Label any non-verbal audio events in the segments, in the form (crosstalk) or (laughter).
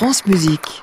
France Musique.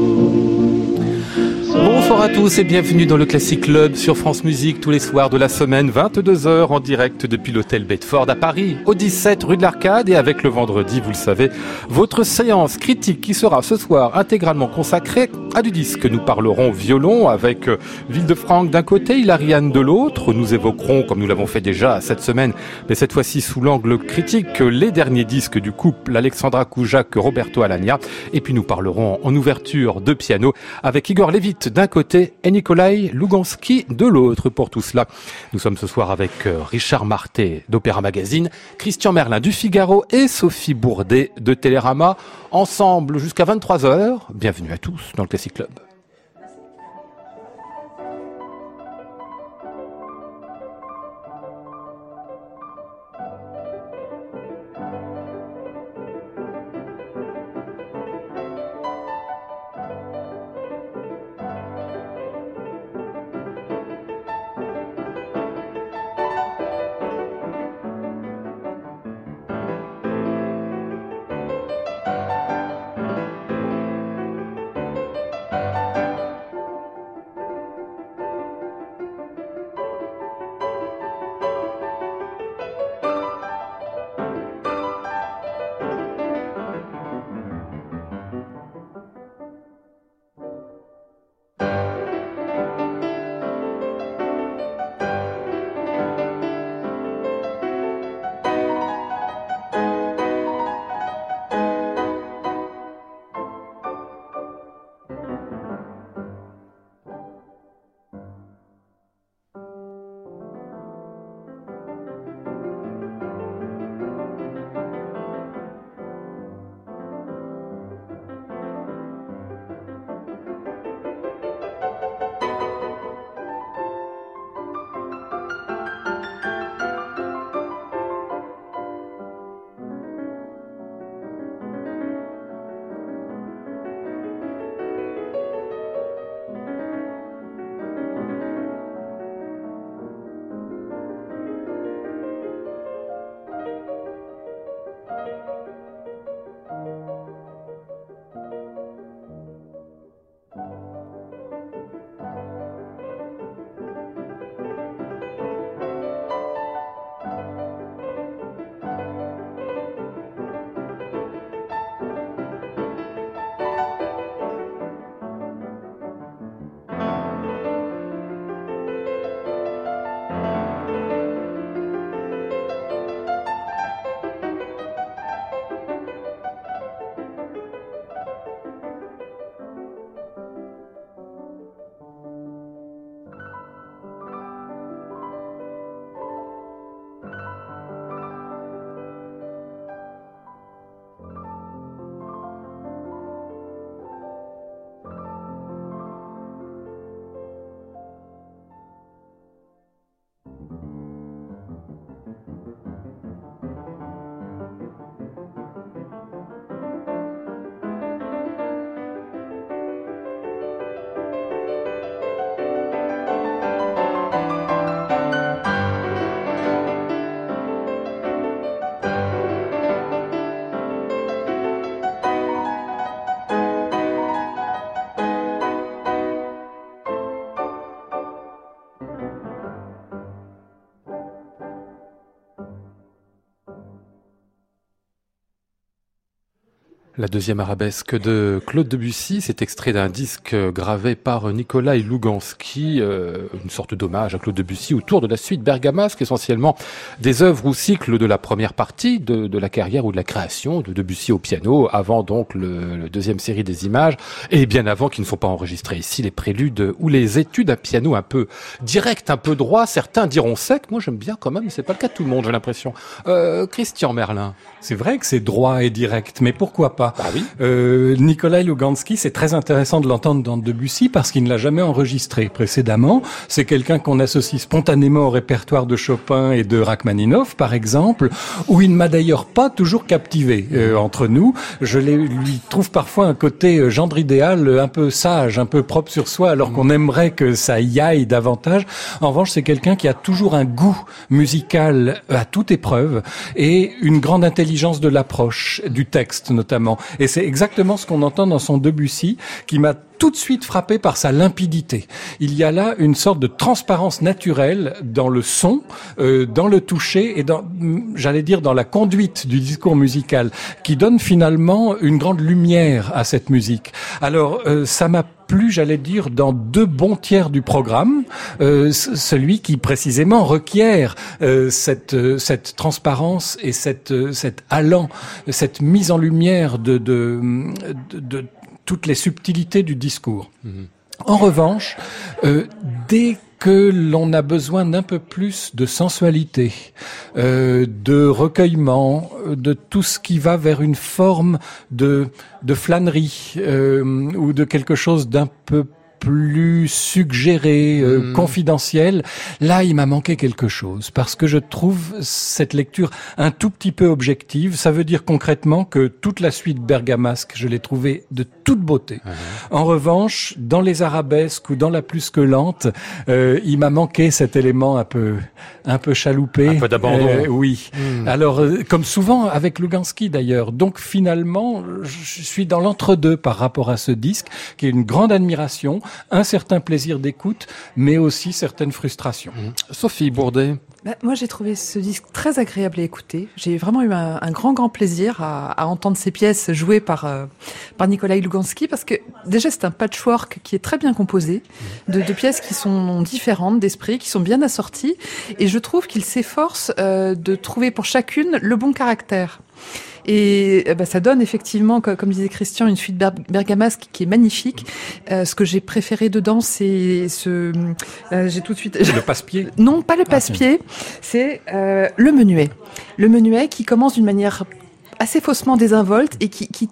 Tous et bienvenue dans le Classic Club sur France Musique tous les soirs de la semaine, 22h en direct depuis l'hôtel Bedford à Paris, au 17 rue de l'Arcade et avec le vendredi, vous le savez, votre séance critique qui sera ce soir intégralement consacrée à du disque. Nous parlerons violon avec euh, Ville de Franck d'un côté, Hilariane de l'autre. Nous évoquerons, comme nous l'avons fait déjà cette semaine, mais cette fois-ci sous l'angle critique, les derniers disques du couple Alexandra Koujak-Roberto Alagna. Et puis nous parlerons en ouverture de piano avec Igor Levit d'un côté et Nikolai Lugansky de l'autre. Pour tout cela, nous sommes ce soir avec euh, Richard Marté d'Opéra Magazine, Christian Merlin du Figaro et Sophie Bourdet de Télérama. Ensemble jusqu'à 23h. Bienvenue à tous dans le Classic Club. Deuxième arabesque de Claude Debussy, c'est extrait d'un disque gravé par Nikolai Lugansky, euh, une sorte d'hommage à Claude Debussy autour de la suite bergamasque, essentiellement des œuvres ou cycles de la première partie de, la carrière ou de la création de Debussy au piano, avant donc le, deuxième série des images, et bien avant qu'il ne faut pas enregistrer ici les préludes ou les études à piano un peu direct, un peu droit, certains diront sec, moi j'aime bien quand même, c'est pas le cas de tout le monde, j'ai l'impression. Euh, Christian Merlin. C'est vrai que c'est droit et direct, mais pourquoi pas? Bah oui. Euh, Nikolai Lugansky, c'est très intéressant de l'entendre dans Debussy parce qu'il ne l'a jamais enregistré précédemment. C'est quelqu'un qu'on associe spontanément au répertoire de Chopin et de Rachmaninoff, par exemple, où il ne m'a d'ailleurs pas toujours captivé euh, entre nous. Je lui trouve parfois un côté euh, gendre idéal, un peu sage, un peu propre sur soi, alors qu'on aimerait que ça y aille davantage. En revanche, c'est quelqu'un qui a toujours un goût musical à toute épreuve et une grande intelligence de l'approche, du texte notamment. Et c'est exactement ce qu'on entend dans son Debussy, qui m'a tout de suite frappé par sa limpidité. Il y a là une sorte de transparence naturelle dans le son, euh, dans le toucher et dans, j'allais dire, dans la conduite du discours musical, qui donne finalement une grande lumière à cette musique. Alors, euh, ça m'a plu, j'allais dire, dans deux bons tiers du programme, euh, celui qui précisément requiert cette, cette transparence et cette, cet allant, cette mise en lumière de, de, de toutes les subtilités du discours. En revanche, euh, dès que l'on a besoin d'un peu plus de sensualité, euh, de recueillement, de tout ce qui va vers une forme de, flânerie euh, ou de quelque chose d'un peu plus suggéré, euh, hmm. confidentiel. Là, il m'a manqué quelque chose parce que je trouve cette lecture un tout petit peu objective. Ça veut dire concrètement que toute la suite bergamasque, je l'ai trouvée de toute beauté. Uh-huh. En revanche, dans les arabesques ou dans la plus que lente, euh, il m'a manqué cet élément un peu, un peu chaloupé. Un peu d'abandon. Euh, oui. Hmm. Alors, comme souvent avec Lugansky d'ailleurs. Donc finalement, je suis dans l'entre-deux par rapport à ce disque, qui est une grande admiration un certain plaisir d'écoute, mais aussi certaines frustrations. Mmh. Sophie Bourdet. Bah, moi, j'ai trouvé ce disque très agréable à écouter. J'ai vraiment eu un, grand, grand plaisir à, entendre ces pièces jouées par euh, par Nikolai Lugansky, parce que déjà c'est un patchwork qui est très bien composé, de, de pièces qui sont différentes d'esprit, qui sont bien assorties, et je trouve qu'il s'efforce euh, de trouver pour chacune le bon caractère. Et bah, ça donne effectivement, comme disait Christian, une suite bergamasque qui est magnifique. Euh, ce que j'ai préféré dedans, c'est ce... Euh, j'ai tout de suite... Le passe-pied (laughs) Non, pas le ah, passe-pied. c'est euh, le menuet. Le menuet qui commence d'une manière assez faussement désinvolte et qui, qui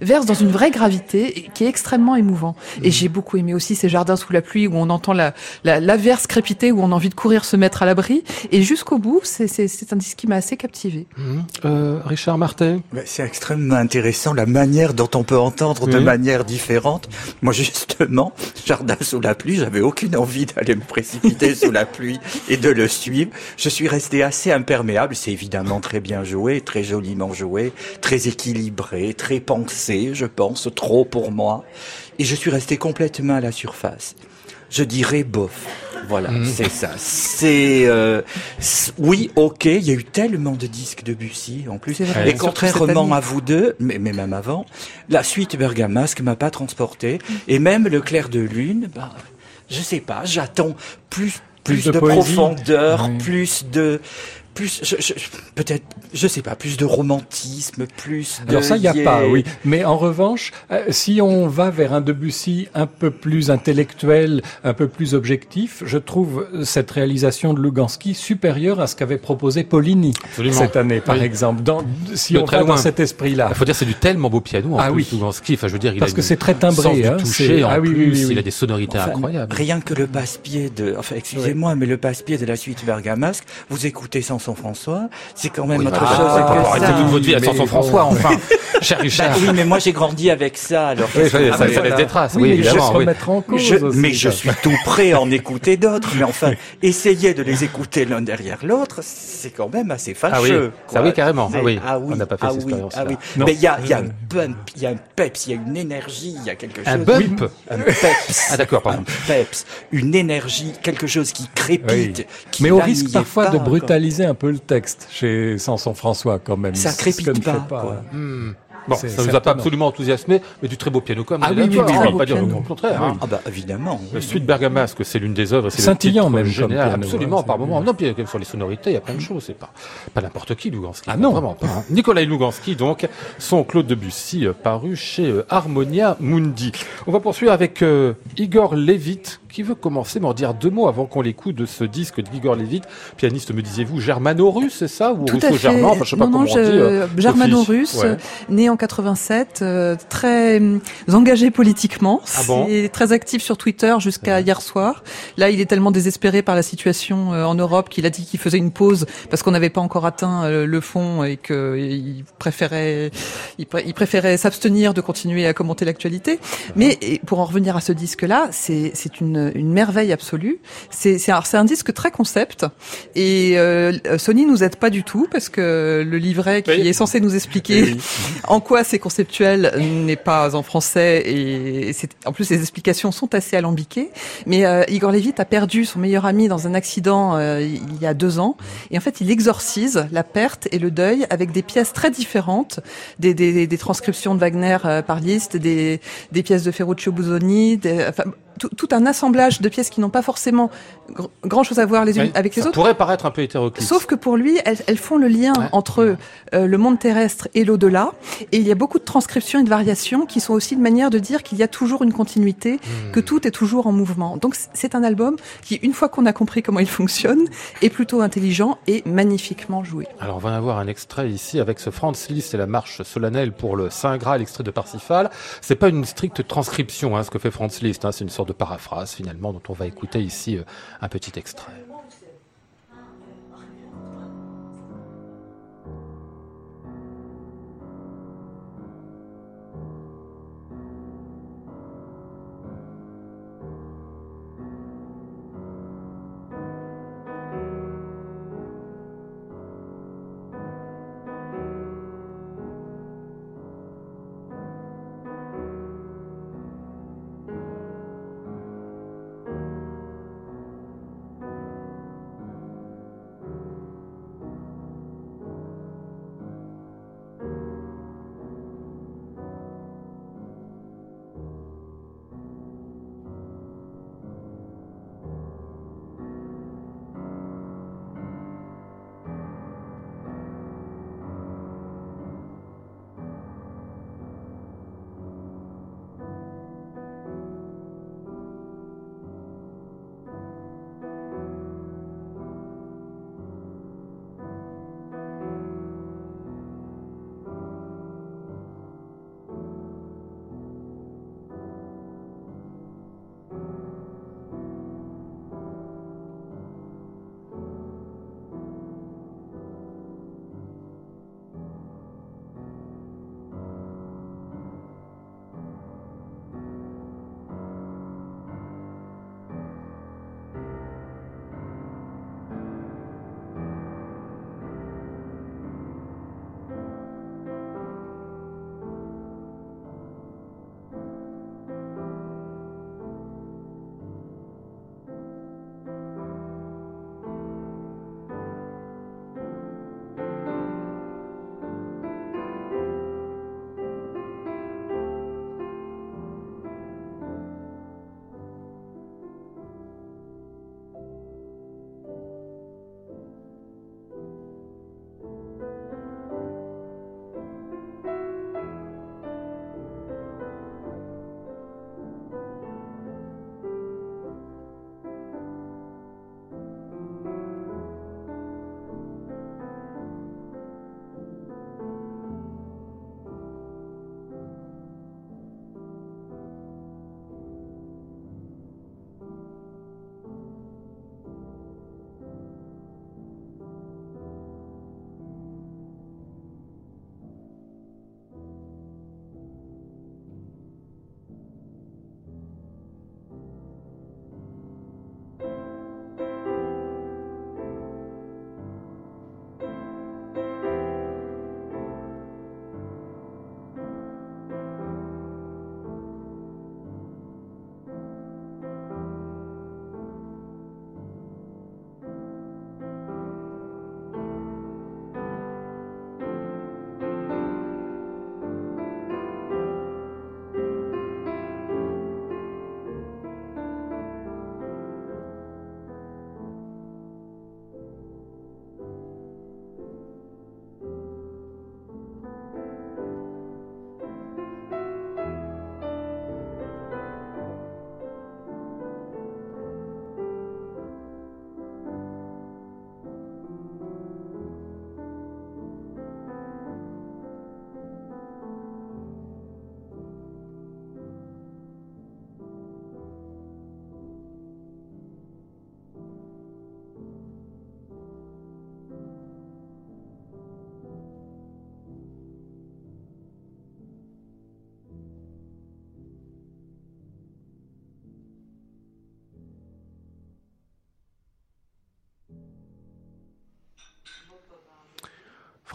verse dans une vraie gravité qui est extrêmement émouvant. Et j'ai beaucoup aimé aussi ces jardins sous la pluie où on entend la, la, l'averse crépiter, où on a envie de courir se mettre à l'abri. Et jusqu'au bout, c'est, c'est, c'est un disque qui m'a assez captivé. Mmh. Euh, Richard Martin C'est extrêmement intéressant la manière dont on peut entendre de manière différente. Moi, justement, jardin sous la pluie, j'avais aucune envie d'aller me précipiter sous la pluie et de le suivre. Je suis resté assez imperméable. C'est évidemment très bien joué, très joliment joué, très équilibré, très pensé je pense, trop pour moi. Et je suis resté complètement à la surface. Je dirais bof. Voilà, mm. c'est ça. C'est euh, oui, ok. Il y a eu tellement de disques de Bussy en plus. Et contrairement à vous deux, mais, même avant, la suite Bergamasque m'a pas transporté. Mm. Et même le clair de lune, bah, je sais pas. J'attends plus plus, de, profondeur, plus de plus, je, je, peut-être, je sais pas, plus de romantisme, plus de. Alors ça, il n'y a pas, oui. Mais en revanche, euh, si on va vers un Debussy un peu plus intellectuel, un peu plus objectif, je trouve cette réalisation de Lugansky supérieure à ce qu'avait proposé Paulini cette année, par exemple. Dans, si on va dans cet esprit-là. Il faut dire, c'est du tellement beau piano en ah, plus, oui. Lugansky. Enfin, je veux dire, il parce que c'est très timbré, hein, touché, en ah, oui, plus, il a des sonorités incroyables. Rien que le passe-pied de, enfin, excusez-moi, mais le passe-pied de la suite Bergamasque, vous écoutez sans François, c'est quand même autre bah, chose que ça. toute votre vie à Sanson François, enfin, (laughs) cher Richard. Bah oui, mais moi j'ai grandi avec ça, alors. Oui, ça, ça, laisse des traces. Oui, évidemment. Oui. En cause je, mais je suis tout prêt à en écouter d'autres. Mais enfin, (laughs) essayer de les écouter l'un derrière l'autre, c'est quand même assez fâcheux. Ah oui, ça oui carrément. Ah oui. Ah oui. On n'a pas fait ah cette expérience. Ah oui. Mais il y a, y a un bump, il y a un peps, il y a une énergie, il y a quelque chose. Un bump. Un peps. Ah d'accord, pardon. Un peps, une énergie, quelque chose qui crépite. Mais on risque parfois de brutaliser un peu le texte chez Sanson François quand même. Ça crépite pas. pas. Hmm. Bon, ça nous a pas absolument enthousiasmé, mais du très beau piano comme ah, oui, oui, oui, on va pas dire le contraire. Hein. Ah bah évidemment. Le Suite Bergamasque, c'est l'une des œuvres, c'est scintillant même génial, piano, absolument hein, par moment. Non, puis sur les sonorités, il y a plein de choses, c'est pas pas n'importe qui Lugansky. Ah non, vraiment pas. Hein. Nicolas Lugansky donc, son Claude Debussy euh, paru chez euh, Harmonia Mundi. On va poursuivre avec euh, Igor Levit qui veut commencer m'en dire deux mots avant qu'on l'écoute de ce disque d'Igor Levit, pianiste me disiez-vous germano-russe, c'est ça ou russo-germain, enfin, je sais pas comment on dit. germano-russe, né en 87, très engagé politiquement, ah bon très actif sur Twitter jusqu'à hier soir. Là, il est tellement désespéré par la situation en Europe qu'il a dit qu'il faisait une pause parce qu'on n'avait pas encore atteint le fond et qu'il préférait il, préférait s'abstenir de continuer à commenter l'actualité. Mais pour en revenir à ce disque-là, c'est c'est une une merveille absolue. C'est c'est un disque très concept et euh, Sony nous aide pas du tout parce que le livret qui est censé nous expliquer (laughs) en quoi c'est conceptuel n'est pas en français et c'est en plus les explications sont assez alambiquées. Mais euh, Igor Levit a perdu son meilleur ami dans un accident euh, il y a deux ans et en fait il exorcise la perte et le deuil avec des pièces très différentes, des, des, des transcriptions de Wagner euh, par Liszt, des, des pièces de Ferruccio Busoni, des, enfin, tout, un assemblage de pièces qui n'ont pas forcément grand chose à voir les unes avec les ça autres. pourrait paraître un peu hétéroclite. Sauf que pour lui, elles, elles font le lien entre euh, le monde terrestre et l'au-delà. Et il y a beaucoup de transcriptions et de variations qui sont aussi une manière de dire qu'il y a toujours une continuité, hmm. que tout est toujours en mouvement. Donc c'est un album qui, une fois qu'on a compris comment il fonctionne, est plutôt intelligent et magnifiquement joué. Alors on va en avoir un extrait ici avec ce Franz Liszt et la marche solennelle pour le Saint Graal, extrait de Parsifal. C'est pas une stricte transcription, hein, ce que fait Franz Liszt. Hein, c'est une sorte de paraphrase finalement dont on va écouter ici euh, un petit extrait.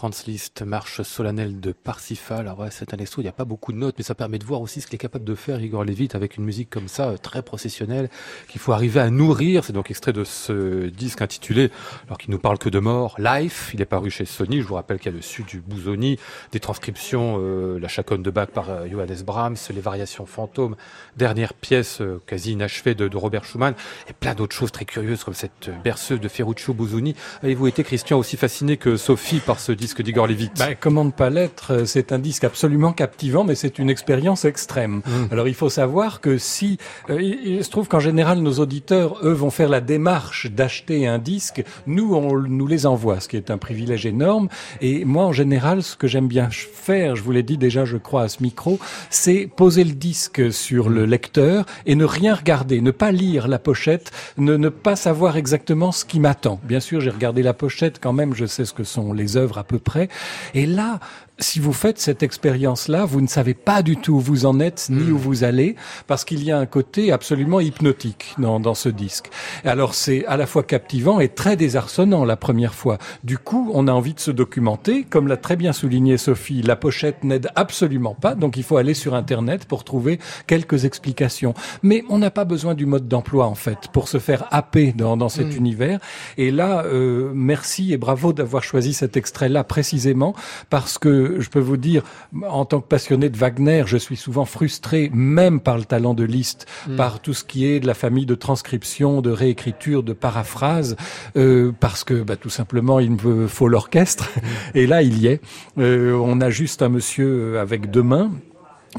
Franz Liszt, marche solennelle de Parsifal. Alors ouais, c'est un extrait il n'y a pas beaucoup de notes, mais ça permet de voir aussi ce qu'il est capable de faire Igor Levit avec une musique comme ça, euh, très processionnelle, qu'il faut arriver à nourrir. C'est donc extrait de ce disque intitulé, alors qu'il nous parle que de mort, Life. Il est paru chez Sony. Je vous rappelle qu'il y a dessus du Bouzoni, des transcriptions, euh, la chaconne de Bach par euh, Johannes Brahms, les variations fantômes, dernière pièce quasi inachevée de, Robert Schumann, et plein d'autres choses très curieuses comme cette berceuse de Ferruccio Bouzoni. Avez-vous été, Christian, aussi fasciné que Sophie par ce disque d'Igor Levit bah, Comment ne pas l'être C'est un disque absolument captivant, mais c'est une expérience extrême. Mmh. Alors il faut savoir que si... Euh, il, se trouve qu'en général, nos auditeurs, eux, vont faire la démarche d'acheter un disque. Nous, on nous les envoie, ce qui est un privilège énorme. Et moi, en général, ce que j'aime bien faire, je vous l'ai dit déjà, je crois, à ce micro, c'est poser le disque sur le lecteur et ne rien regarder, ne pas lire la pochette, ne, ne pas savoir exactement ce qui m'attend. Bien sûr, j'ai regardé la pochette quand même, je sais ce que sont les œuvres à peu près. Et là, si vous faites cette expérience-là, vous ne savez pas du tout où vous en êtes ni où hmm. vous allez, parce qu'il y a un côté absolument hypnotique dans, dans ce disque. Alors c'est à la fois captivant et très désarçonnant la première fois. Du coup, on a envie de se documenter. Comme l'a très bien souligné Sophie, la pochette n'aide absolument pas, donc il faut aller sur Internet pour trouver quelques explications. Mais on n'a pas besoin du mode d'emploi, en fait, pour se faire happer dans, dans cet hmm. univers. Et là, euh, merci et bravo d'avoir choisi cet extrait-là précisément, parce que je peux vous dire, en tant que passionné de Wagner, je suis souvent frustré, même par le talent de Liszt, mm. par tout ce qui est de la famille de transcription, de réécriture, de paraphrase, euh, parce que bah, tout simplement il me faut l'orchestre. Mm. Et là, il y est. Euh, on a juste un monsieur avec deux mains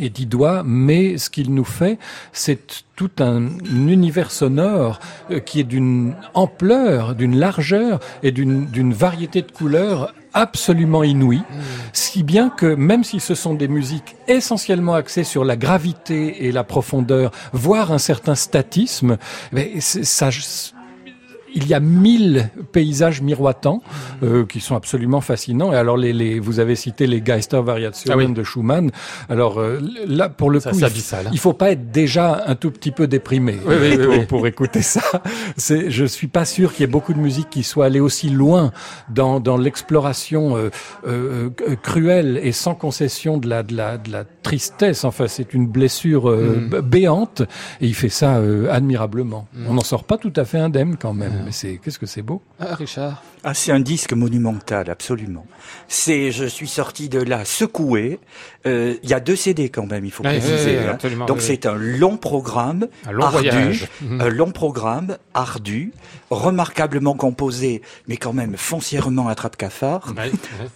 et dix doigts, mais ce qu'il nous fait, c'est tout un, univers sonore euh, qui est d'une ampleur, d'une largeur et d'une variété de couleurs absolument inouïe, mmh. si bien que même si ce sont des musiques essentiellement axées sur la gravité et la profondeur, voire un certain statisme, mais ça, il y a mille paysages miroitants euh, qui sont absolument fascinants. Et alors, les, les vous avez cité les Geister Variationen ah de Schumann. Alors euh, là, pour le coup, il, hein. il, faut pas être déjà un tout petit peu déprimé oui, oui, pour, pour, écouter ça. C'est, je suis pas sûr qu'il y ait beaucoup de musique qui soit allée aussi loin dans, dans l'exploration euh, euh, cruelle et sans concession de la, de la, de la tristesse. Enfin, c'est une blessure mm. béante et il fait ça admirablement. Mm. On n'en sort pas tout à fait indemne quand même mais c'est qu'est-ce que c'est beau? Ah, Richard. Ah, c'est un disque monumental, absolument. C'est, je suis sorti de là secoué. Euh, il y a deux CD quand même, il faut préciser. Hein. Donc c'est un long programme, un long ardu, voyage. (laughs) Un long programme ardu, remarquablement composé, mais quand même foncièrement attrape cafard.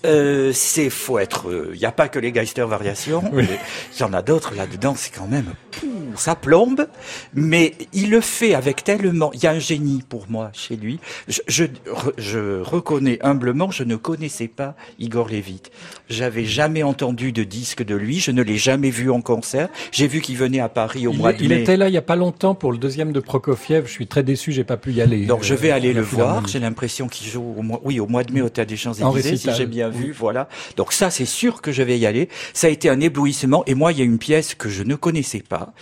euh, c'est faut être. Euh, il n'y a pas que les Geister variations. Il y en a d'autres là-dedans. C'est quand même ça plombe, mais il le fait avec tellement. Il y a un génie pour moi chez lui. Je, je, je reconnais humblement, je ne connaissais pas Igor Levit. J'avais jamais entendu de disque de lui. Je ne l'ai jamais vu en concert. J'ai vu qu'il venait à Paris au mois de mai. Il était là il y a pas longtemps pour le deuxième de Prokofiev. Je suis très déçu, j'ai pas pu y aller. Donc je vais euh, aller le voir. J'ai l'impression qu'il joue au mois, oui, au mois de mai au Théâtre des Champs-Élysées, si j'ai bien vu. Voilà. Donc ça, c'est sûr que je vais y aller. Ça a été un éblouissement. Et moi, il y a une pièce que je ne connaissais pas,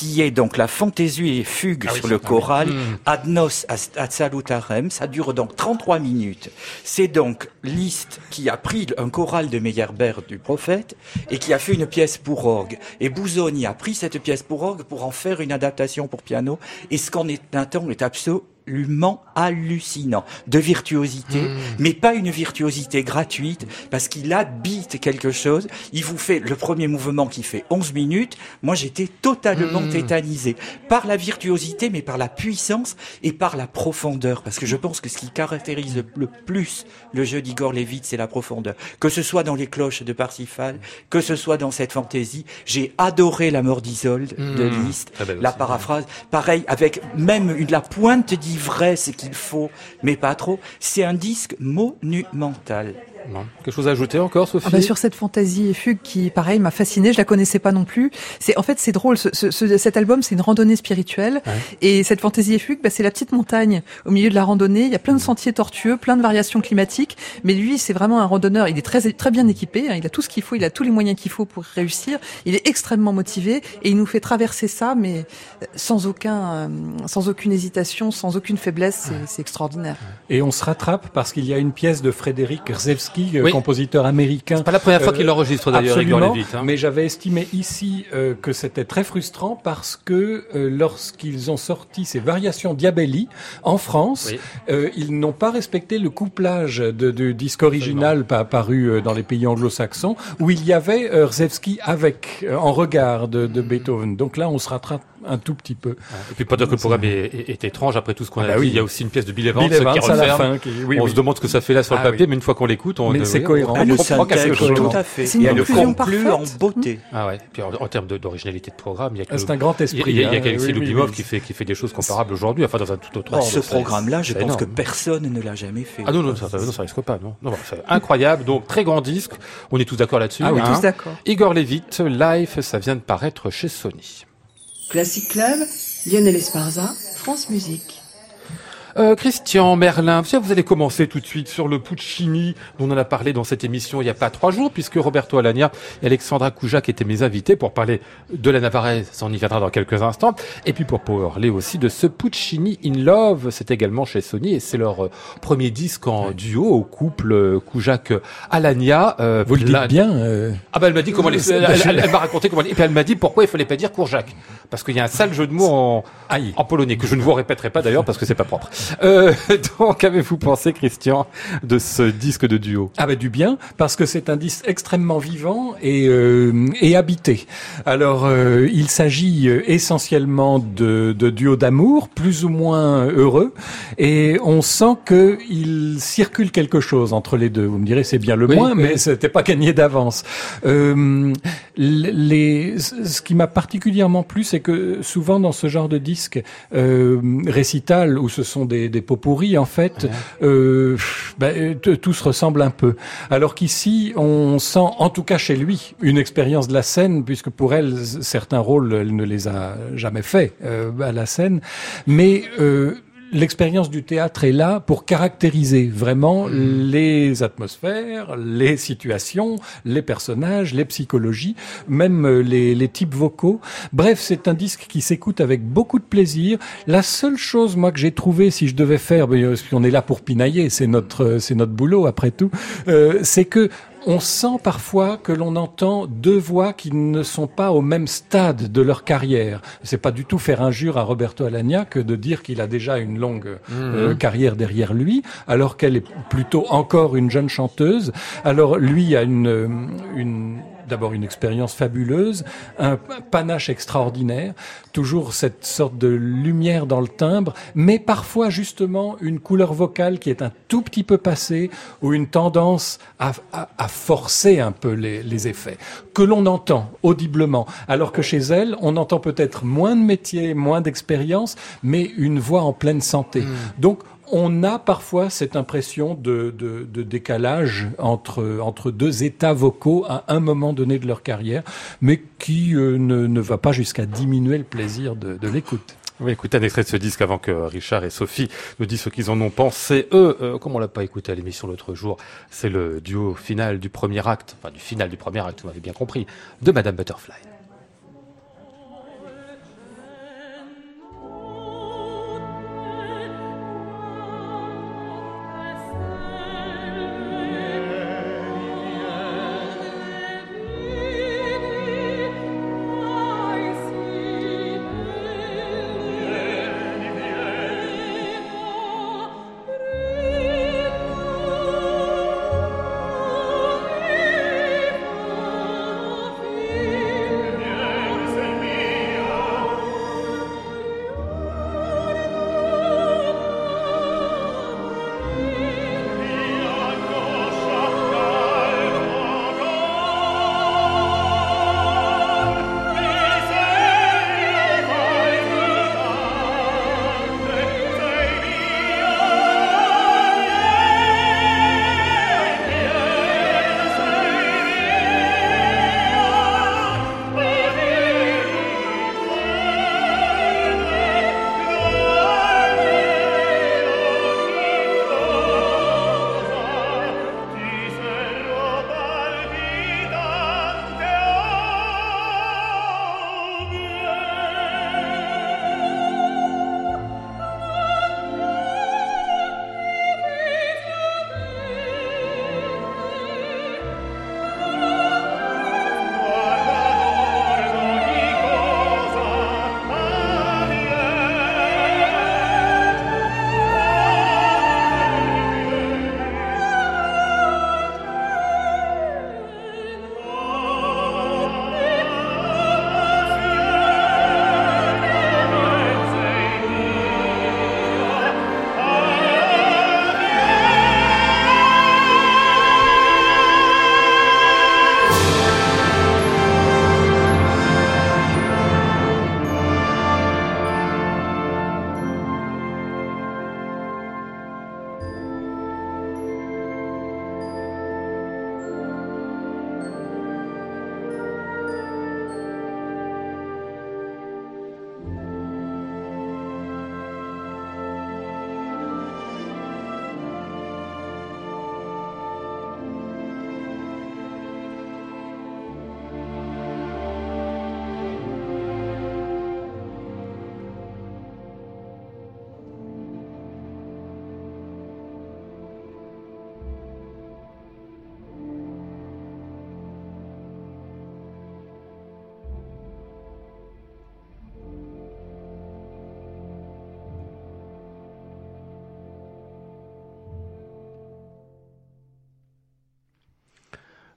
qui est donc la fantaisie et fugue ah sur le choral, hmm. Ad nos ad salutarem. Ça dure donc 33 minutes. C'est donc Liszt qui a pris un choral de Meyerbeer du prophète et qui a fait une pièce pour orgue. Et Bouzoni a pris cette pièce pour orgue pour en faire une adaptation pour piano. Et ce qu'on est un temps est absolument absolument hallucinant de virtuosité, hmm. mais pas une virtuosité gratuite, parce qu'il habite quelque chose. Il vous fait le premier mouvement qui fait 11 minutes. Moi, j'étais totalement mmh. tétanisé par la virtuosité, mais par la puissance et par la profondeur, parce que je pense que ce qui caractérise le plus le jeu d'Igor Levit, c'est la profondeur. Que ce soit dans les cloches de Parsifal, que ce soit dans cette fantaisie, j'ai adoré la mort d'Isolde de hmm. Liszt, la paraphrase, pareil, avec même une, la pointe d'Isolde vrai ce qu'il faut, mais pas trop. C'est un disque monumental. Quelque chose à ajouter encore, Sophie ah bah Sur cette fantaisie et fugue qui, pareil, m'a fasciné. Je la connaissais pas non plus. C'est en fait c'est drôle. Ce, ce, cet album, c'est une randonnée spirituelle. Et cette fantaisie et fugue, bah, c'est la petite montagne au milieu de la randonnée. Il y a plein de sentiers tortueux, plein de variations climatiques. Mais lui, c'est vraiment un randonneur. Il est très très bien équipé. Hein. Il a tout ce qu'il faut. Il a tous les moyens qu'il faut pour réussir. Il est extrêmement motivé et il nous fait traverser ça, mais sans aucun, euh, sans aucune hésitation, sans aucune faiblesse. C'est extraordinaire. Et on se rattrape parce qu'il y a une pièce de Frédéric Rzewski Euh, Oui. compositeur américain. C'est pas la première fois Euh, qu'il l'enregistre d'ailleurs, Absolument, hein. mais j'avais estimé ici euh, que c'était très frustrant parce que euh, lorsqu'ils ont sorti ces variations Diabelli en France, Oui. euh, ils n'ont pas respecté le couplage de, du disque original pas apparu euh, dans les pays anglo-saxons où il y avait euh, Rzewski avec euh, en regard de, de Beethoven. Donc là, on se rattrape un tout petit peu. Et puis peut-être que le programme est, est- est étrange après tout ce qu'on Ah a bah dit. oui. Il y a aussi une pièce de Bill Evans Bill Evans qui à la referme. fin. qui- oui, on oui. se demande ce que ça fait là sur le Ah papier, mais une fois qu'on l'écoute, on Mais c'est cohérent. Elle s'intègre tout à fait. C'est une Et elle conclut en parfaite. beauté. Ah ouais. Puis en, en termes d'originalité de programme, il y a C'est un grand esprit. il y a, il y a hein. Lubimov qui fait qui fait des choses comparables aujourd'hui, enfin dans un tout autre. Bah, ordre. ce programme-là, je pense que personne ne l'a jamais fait. Ah non, non, ça, ça, non, ça risque pas, non. non c'est incroyable. Donc, très grand disque. On est tous d'accord là-dessus. Ah oui, hein. Tous d'accord. Igor Levit, Life, ça vient de paraître chez Sony. Classic Club, Lionel Esparza, France Musique. Euh, Christian Merlin, vous allez commencer tout de suite sur le Puccini, dont on en a parlé dans cette émission il n'y a pas trois jours, puisque Roberto Alagna et Alexandra Koujak étaient mes invités pour parler de la Navarrese, on y viendra dans quelques instants, et puis pour parler aussi de ce Puccini in Love, c'est également chez Sony, et c'est leur euh, premier disque en duo au couple euh, Koujak-Alagna. Euh, Vous le dites bien. euh, Ah bah elle m'a dit comment elle, (laughs) elle, elle- elle m'a raconté comment elle, et puis elle m'a dit pourquoi il fallait pas dire Kourjak parce qu'il y a un sale jeu de mots en, en polonais que je ne vous répéterai pas d'ailleurs parce que c'est pas propre. Euh, (laughs) donc qu'avez-vous pensé Christian de ce disque de duo? Ah bah du bien, parce que c'est un disque extrêmement vivant et, euh, et habité. Alors, euh, il s'agit euh, essentiellement de, de duos d'amour, plus ou moins heureux, et on sent que il circule quelque chose entre les deux. Vous me direz, c'est bien le Oui, moins, mais c'était pas gagné d'avance. Euh, les, ce qui m'a particulièrement plu, c'est que souvent dans ce genre de disque euh, récital, où ce sont des, des pots pourris, en fait, euh, ben, t- tout se ressemble un peu. Alors qu'ici, on sent, en tout cas chez lui, une expérience de la scène, puisque pour elle, certains rôles, elle ne les a jamais faits euh, à la scène. Mais euh, l'expérience du théâtre est là pour caractériser vraiment les atmosphères, les situations, les personnages, les psychologies, même euh, les, les types vocaux. Bref, c'est un disque qui s'écoute avec beaucoup de plaisir. La seule chose, moi, que j'ai trouvé, si je devais faire, euh, parce qu'on est là pour pinailler, c'est notre, euh, c'est notre boulot après tout, euh, c'est que on sent parfois que l'on entend deux voix qui ne sont pas au même stade de leur carrière. C'est pas du tout faire injure à Roberto Alagna que de dire qu'il a déjà une longue euh, carrière derrière lui, alors qu'elle est plutôt encore une jeune chanteuse. Alors lui a une, euh, une d'abord une expérience fabuleuse, un panache extraordinaire, toujours cette sorte de lumière dans le timbre, mais parfois justement une couleur vocale qui est un tout petit peu passée ou une tendance à, à- à forcer un peu les, les effets, que l'on entend audiblement, alors que chez elle, on entend peut-être moins de métier, moins d'expérience, mais une voix en pleine santé. Donc on a parfois cette impression de, de- décalage entre, entre deux états vocaux à un moment donné de leur carrière, mais qui euh, ne, ne va pas jusqu'à diminuer le plaisir de, de l'écoute. Oui, écoutez un extrait de ce disque avant que Richard et Sophie nous disent ce qu'ils en ont pensé. Eux, euh, comme on l'a pas écouté à l'émission l'autre jour, c'est le duo final du premier acte, enfin du final du premier acte, vous m'avez bien compris, de Madame Butterfly.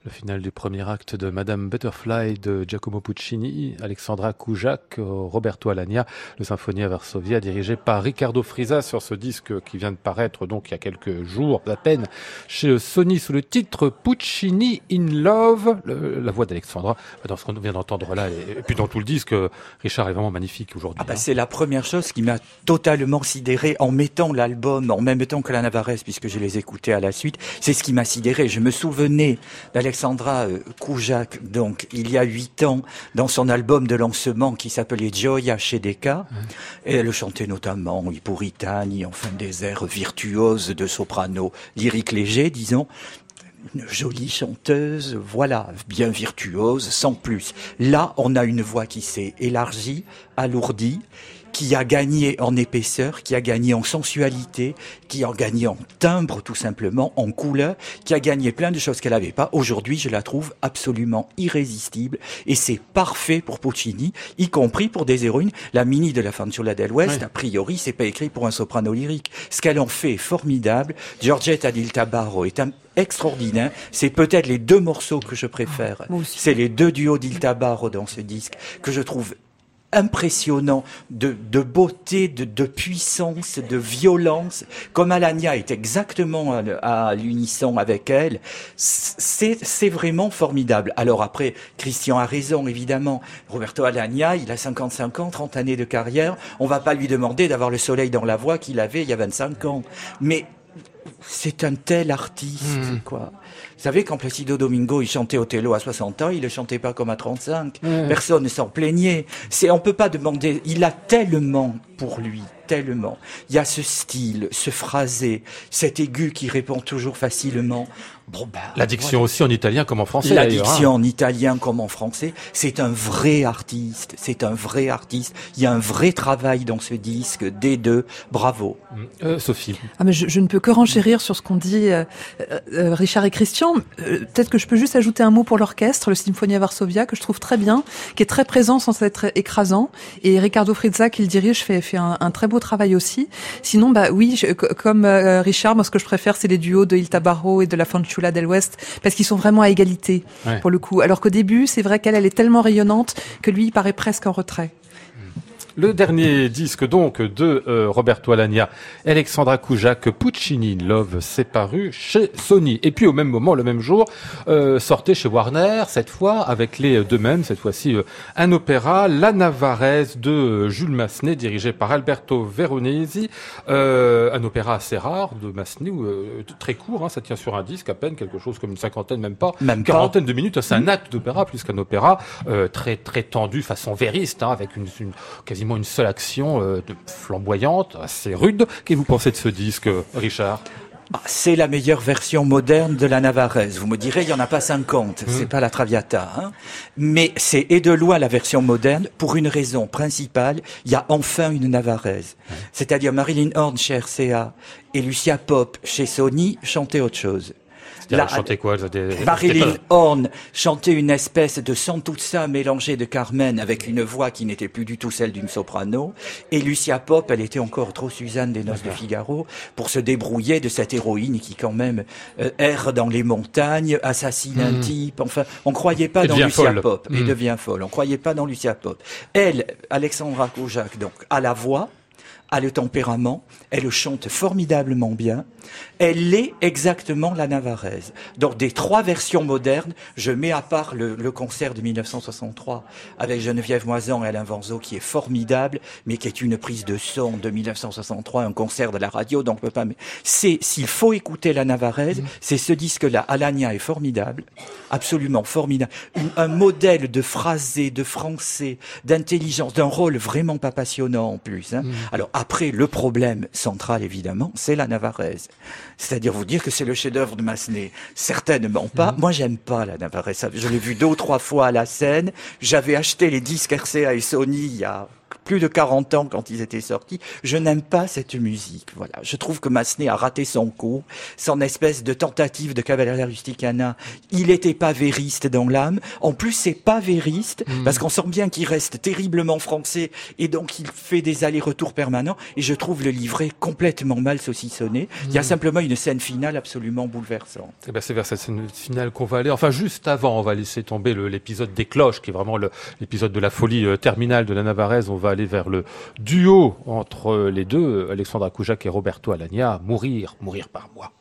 Le final du premier acte de Madame Butterfly de Giacomo Puccini, Alexandra Kujak, Roberto Alagna, le symphonie à Varsovia dirigé par Riccardo Frisa sur ce disque qui vient de paraître donc il y a quelques jours à peine chez Sony sous le titre Puccini in Love, la voix d'Alexandra dans ce qu'on vient d'entendre là et, puis dans tout le disque, Richard est vraiment magnifique aujourd'hui. Ah bah, hein. C'est la première chose qui m'a totalement sidéré en mettant l'album en même temps que la Navarrese puisque je les écoutais à la suite. C'est ce qui m'a sidéré. Je me souvenais d'Alexandra Alexandra euh, Koujak, donc il y a huit ans, dans son album de lancement qui s'appelait Gioia chez Decca, et elle chantait notamment I Puritani, enfin des airs virtuoses de soprano, lyrique léger, disons, une jolie chanteuse, voilà, bien virtuose, sans plus. Là, on a une voix qui s'est élargie, alourdie, qui a gagné en épaisseur, qui a gagné en sensualité, qui a gagné en timbre tout simplement, en couleur, qui a gagné plein de choses qu'elle n'avait pas. Aujourd'hui, je la trouve absolument irrésistible et c'est parfait pour Puccini, y compris pour des héroïnes. La mini de la Fanciulla del West, a priori, c'est pas écrit pour un soprano lyrique. Ce qu'elle en fait est formidable. Giorgetta Dil Tabarro est un extraordinaire. C'est peut-être les deux morceaux que je préfère. C'est les deux duos d'Il Tabarro dans ce disque que je trouve impressionnant de, de beauté, de, de, puissance, de violence, comme Alania est exactement à, l'unisson avec elle, c'est vraiment formidable. Alors après, Christian a raison, évidemment. Roberto Alania, il a 55 ans, 30 années de carrière. On va pas lui demander d'avoir le soleil dans la voix qu'il avait il y a 25 ans. Mais c'est un tel artiste, hmm. quoi. Vous savez, quand Placido Domingo, il chantait Othello à 60 ans, il ne chantait pas comme à 35. Personne ne s'en plaignait. C'est, on peut pas demander, il a tellement pour lui, tellement. Il y a ce style, ce phrasé, cet aigu qui répond toujours facilement. Bon, ben, la diction aussi en italien comme en français. Hein. en italien comme en français. C'est un vrai artiste. C'est un vrai artiste. Il y a un vrai travail dans ce disque. Des deux. Bravo. Euh, Sophie. Ah, mais je, ne peux que renchérir sur ce qu'ont dit euh, euh, Richard et Christian. Peut-être que je peux juste ajouter un mot pour l'orchestre, le Symphonia Varsovia, que je trouve très bien, qui est très présent sans être écrasant. Et Riccardo Frizza, qui le dirige, fait, fait un, un, très beau travail aussi. Sinon, bah oui, comme Richard, moi ce que je préfère, c'est les duos de Il Tabarro et de la Fanciulla Chula del West, parce qu'ils sont vraiment à égalité, pour le coup. Alors qu'au début, c'est vrai qu'elle, elle est tellement rayonnante que lui, il paraît presque en retrait. Le dernier disque donc de euh, Roberto Alagna, Alexandra Kujak, Puccini Love, s'est paru chez Sony. Et puis au même moment, le même jour, euh, sortait chez Warner, cette fois avec les deux mêmes, cette fois-ci euh, un opéra, La Navarrese de Jules Massenet, dirigé par Alberto Veronesi. un opéra assez rare de Massenet, très court, hein, ça tient sur un disque à peine, quelque chose comme une cinquantaine, même pas, même quarantaine de minutes. C'est un acte d'opéra plus qu'un opéra, très très tendu, façon vériste, hein, avec une, une quasi une seule action euh, flamboyante, assez rude. Qu'est-ce que vous pensez de ce disque, Richard? Ah, c'est la meilleure version moderne de la Navarrese. Vous me direz, il y en a pas 50, mmh. c'est pas la Traviata. Hein Mais c'est et de loin la version moderne pour une raison principale. Il y a enfin une Navarrese. C'est-à-dire Marilyn Horn chez RCA et Lucia Pop chez Sony chantaient autre chose. Chantait quoi Marilyn Horn chantait une espèce de ça mélangé de Carmen avec une voix qui n'était plus du tout celle d'une soprano. Et Lucia Pop, elle était encore trop Suzanne des Noces de Figaro pour se débrouiller de cette héroïne qui quand même euh, erre dans les montagnes, assassine un hmm. type. Enfin, on croyait pas dans Lucia Pop et hmm. devient folle. On croyait pas dans Lucia Pop. Elle, Alexandra Kojak, donc, à la voix, a le tempérament, elle chante formidablement bien, elle est exactement la Navarrese. Dans des trois versions modernes, je mets à part le, concert de 1963 avec Geneviève Moisan et Alain Vanzo qui est formidable, mais qui est une prise de son de 1963, un concert de la radio, donc je peux pas. Mais c'est s'il faut écouter la Navarrese, mm. c'est ce disque-là. Alania est formidable, absolument formidable, un modèle de phrasé, de français, d'intelligence, d'un rôle vraiment pas passionnant en plus. Hein. Mm. Alors après, le problème central évidemment, c'est la Navarrese. C'est-à-dire vous dire que c'est le chef-d'œuvre de Massenet. Certainement pas. Moi, j'aime pas la Navarrese. Je l'ai vu deux ou trois fois à la scène. J'avais acheté les disques RCA et Sony il y a plus de 40 ans quand ils étaient sortis. Je n'aime pas cette musique. Voilà. Je trouve que Massenet a raté son coup. Son espèce de tentative de Cavalleria Rusticana, il était pas vériste dans l'âme. En plus, c'est pas vériste Hmm. parce qu'on sent bien qu'il reste terriblement français et donc il fait des allers-retours permanents. Et je trouve le livret complètement mal saucissonné. Il y a Hmm. simplement une scène finale absolument bouleversante. Eh ben, c'est vers cette scène finale qu'on va aller. Enfin, juste avant, on va laisser tomber l'épisode des cloches, qui est vraiment l'épisode de la folie euh, terminale de la Navarraise. On va aller vers le duo entre les deux, Alexandra Koujac et Roberto Alagna, Mourir, mourir par moi.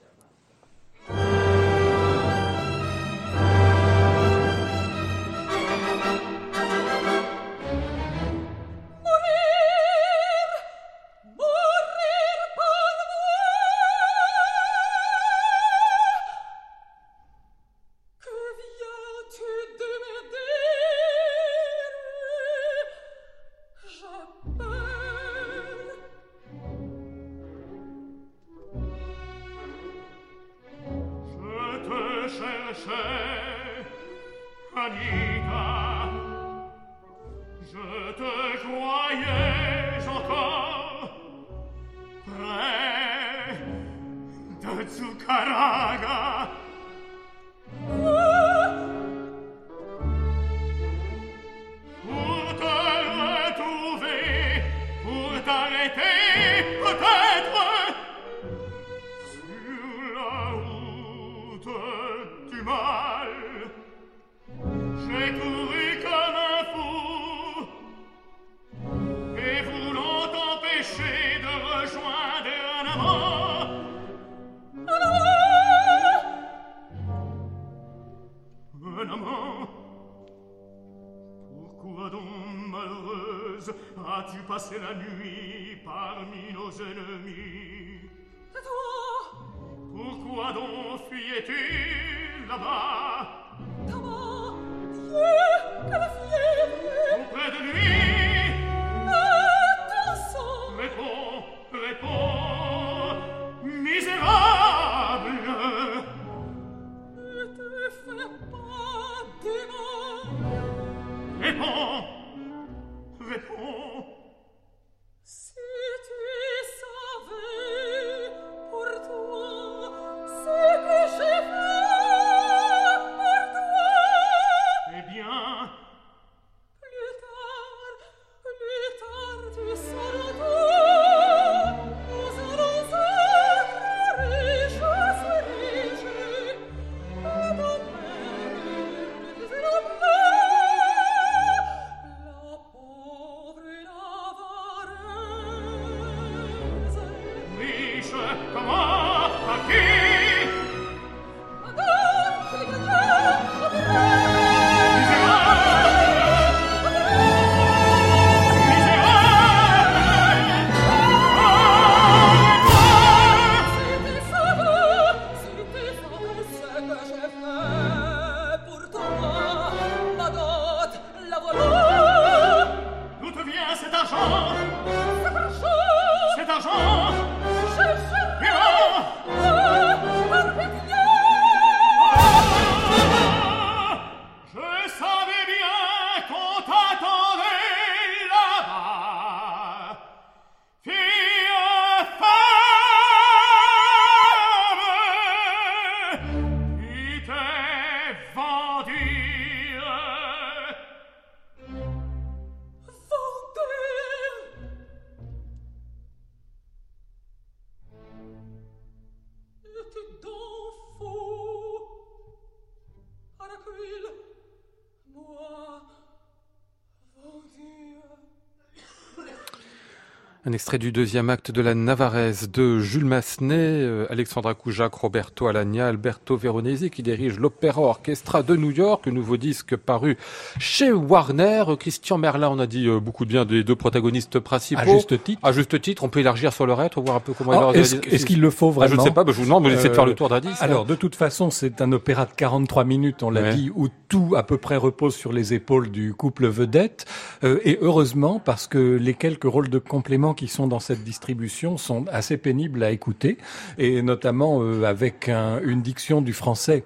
Un extrait du deuxième acte de la Navarraise de Jules Massenet, euh, Alexandra Koujac, Roberto Alagna, Alberto Veronesi qui dirige l'Opéra Orchestra de New York, nouveau disque paru chez Warner. Christian Merlin, on a dit euh, beaucoup de bien des deux protagonistes principaux. À juste titre. À juste titre, on peut élargir sur le reste, voir un peu comment Ah, il Est-ce est-ce qu'il le faut Ah, vraiment Je ne sais pas, bah, je vous demande, vous essayez de faire le tour d'un disque. Alors, de toute façon, c'est un opéra de 43 minutes, on l'a Ouais. dit, où tout à peu près repose sur les épaules du couple vedette. Euh, et heureusement, parce que les quelques rôles de complément qui sont dans cette distribution sont assez pénibles à écouter, et notamment euh, avec un- une diction du français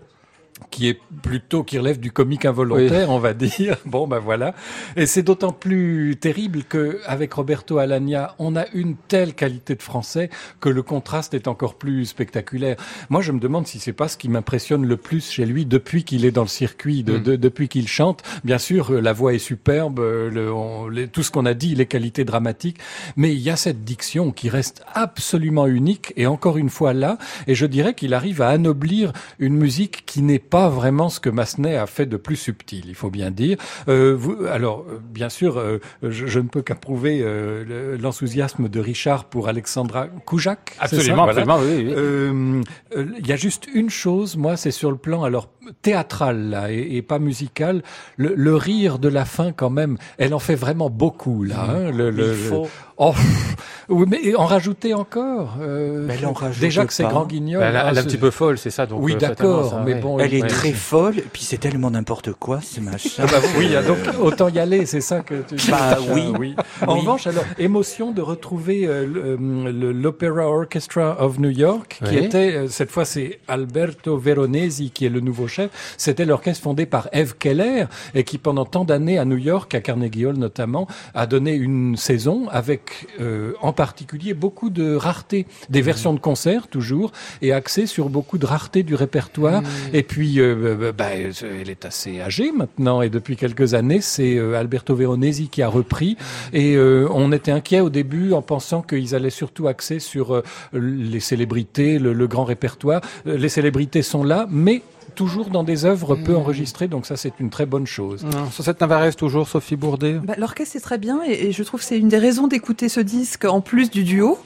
qui est plutôt qui relève du comique involontaire, on va dire. (laughs) Bon, ben voilà. Et c'est d'autant plus terrible que avec Roberto Alagna, on a une telle qualité de français que le contraste est encore plus spectaculaire. Moi, je me demande si c'est pas ce qui m'impressionne le plus chez lui depuis qu'il est dans le circuit, de, Mm. de- depuis qu'il chante. Bien sûr, la voix est superbe, le, on- les- tout ce qu'on a dit, les qualités dramatiques, mais il y a cette diction qui reste absolument unique et encore une fois là. Et je dirais qu'il arrive à anoblir une musique qui n'est pas vraiment ce que Massenet a fait de plus subtil, il faut bien dire. Euh, vous, alors, euh, bien sûr, euh, je, je ne peux qu'approuver euh, le- l'enthousiasme de Richard pour Alexandra ça? Absolument, Voilà. absolument, oui, oui. Euh, euh, Il y a juste une chose, moi, c'est sur le plan alors théâtral là, et, et pas musical. Le, le rire de la fin, quand même, elle en fait vraiment beaucoup là. hein, le, le- Il faut. Oh, (laughs) oui, mais en rajouter encore. euh, Mais elle en rajoute déjà que c'est grand guignol. Elle, a- ah, elle est un petit peu folle, c'est ça. Donc, Oui, euh, d'accord, mais ouais. bon, Elle est ouais. très folle, et puis c'est tellement n'importe quoi, ce machin. Ah bah oui, donc (laughs) autant y aller, c'est ça que tu dis. Bah Ah, oui. En Oui. revanche, alors, émotion de retrouver euh, le- l'Opera Orchestra of New York, qui Oui. était, euh, cette fois c'est Alberto Veronesi qui est le nouveau chef. C'était l'orchestre fondé par Eve Keller et qui pendant tant d'années à New York, à Carnegie Hall notamment, a donné une saison avec euh, en particulier beaucoup de rareté, des versions de concert toujours, et axé sur beaucoup de rareté du répertoire. Et puis, euh, bah, bah, elle est assez âgée maintenant, et depuis quelques années, c'est euh, Alberto Veronesi qui a repris. Et euh, on était inquiet au début en pensant qu'ils allaient surtout axer sur euh, les célébrités, le, le grand répertoire. Euh, Les célébrités sont là, mais toujours dans des œuvres peu enregistrées, donc ça c'est une très bonne chose. Non, Sur cette Navarez, toujours, Sophie Bourdet? Bah, L'orchestre est très bien et, et je trouve que c'est une des raisons d'écouter ce disque en plus du duo.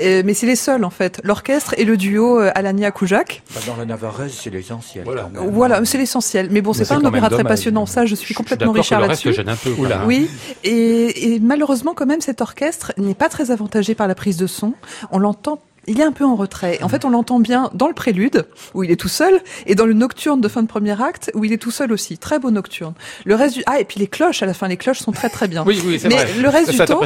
Mais c'est les seuls en fait, l'orchestre et le duo euh, Alania Koujak. Bah, dans la Navarraise, c'est l'essentiel. Voilà. Voilà, c'est l'essentiel. Mais bon, c'est c'est pas un opéra très passionnant. Ça, je suis Je suis complètement d'accord que Richard là-dessus. gêne un peu. Oula. quand même. Oui, et, et malheureusement quand même cet orchestre n'est pas très avantagé par la prise de son. On l'entend, il est un peu en retrait. En fait, on l'entend bien dans le prélude où il est tout seul et dans le nocturne de fin de premier acte où il est tout seul aussi. Très beau nocturne. Le reste du ah et puis les cloches à la fin, les cloches sont très très bien. Oui, oui, c'est Mais vrai. le reste Ça, du temps,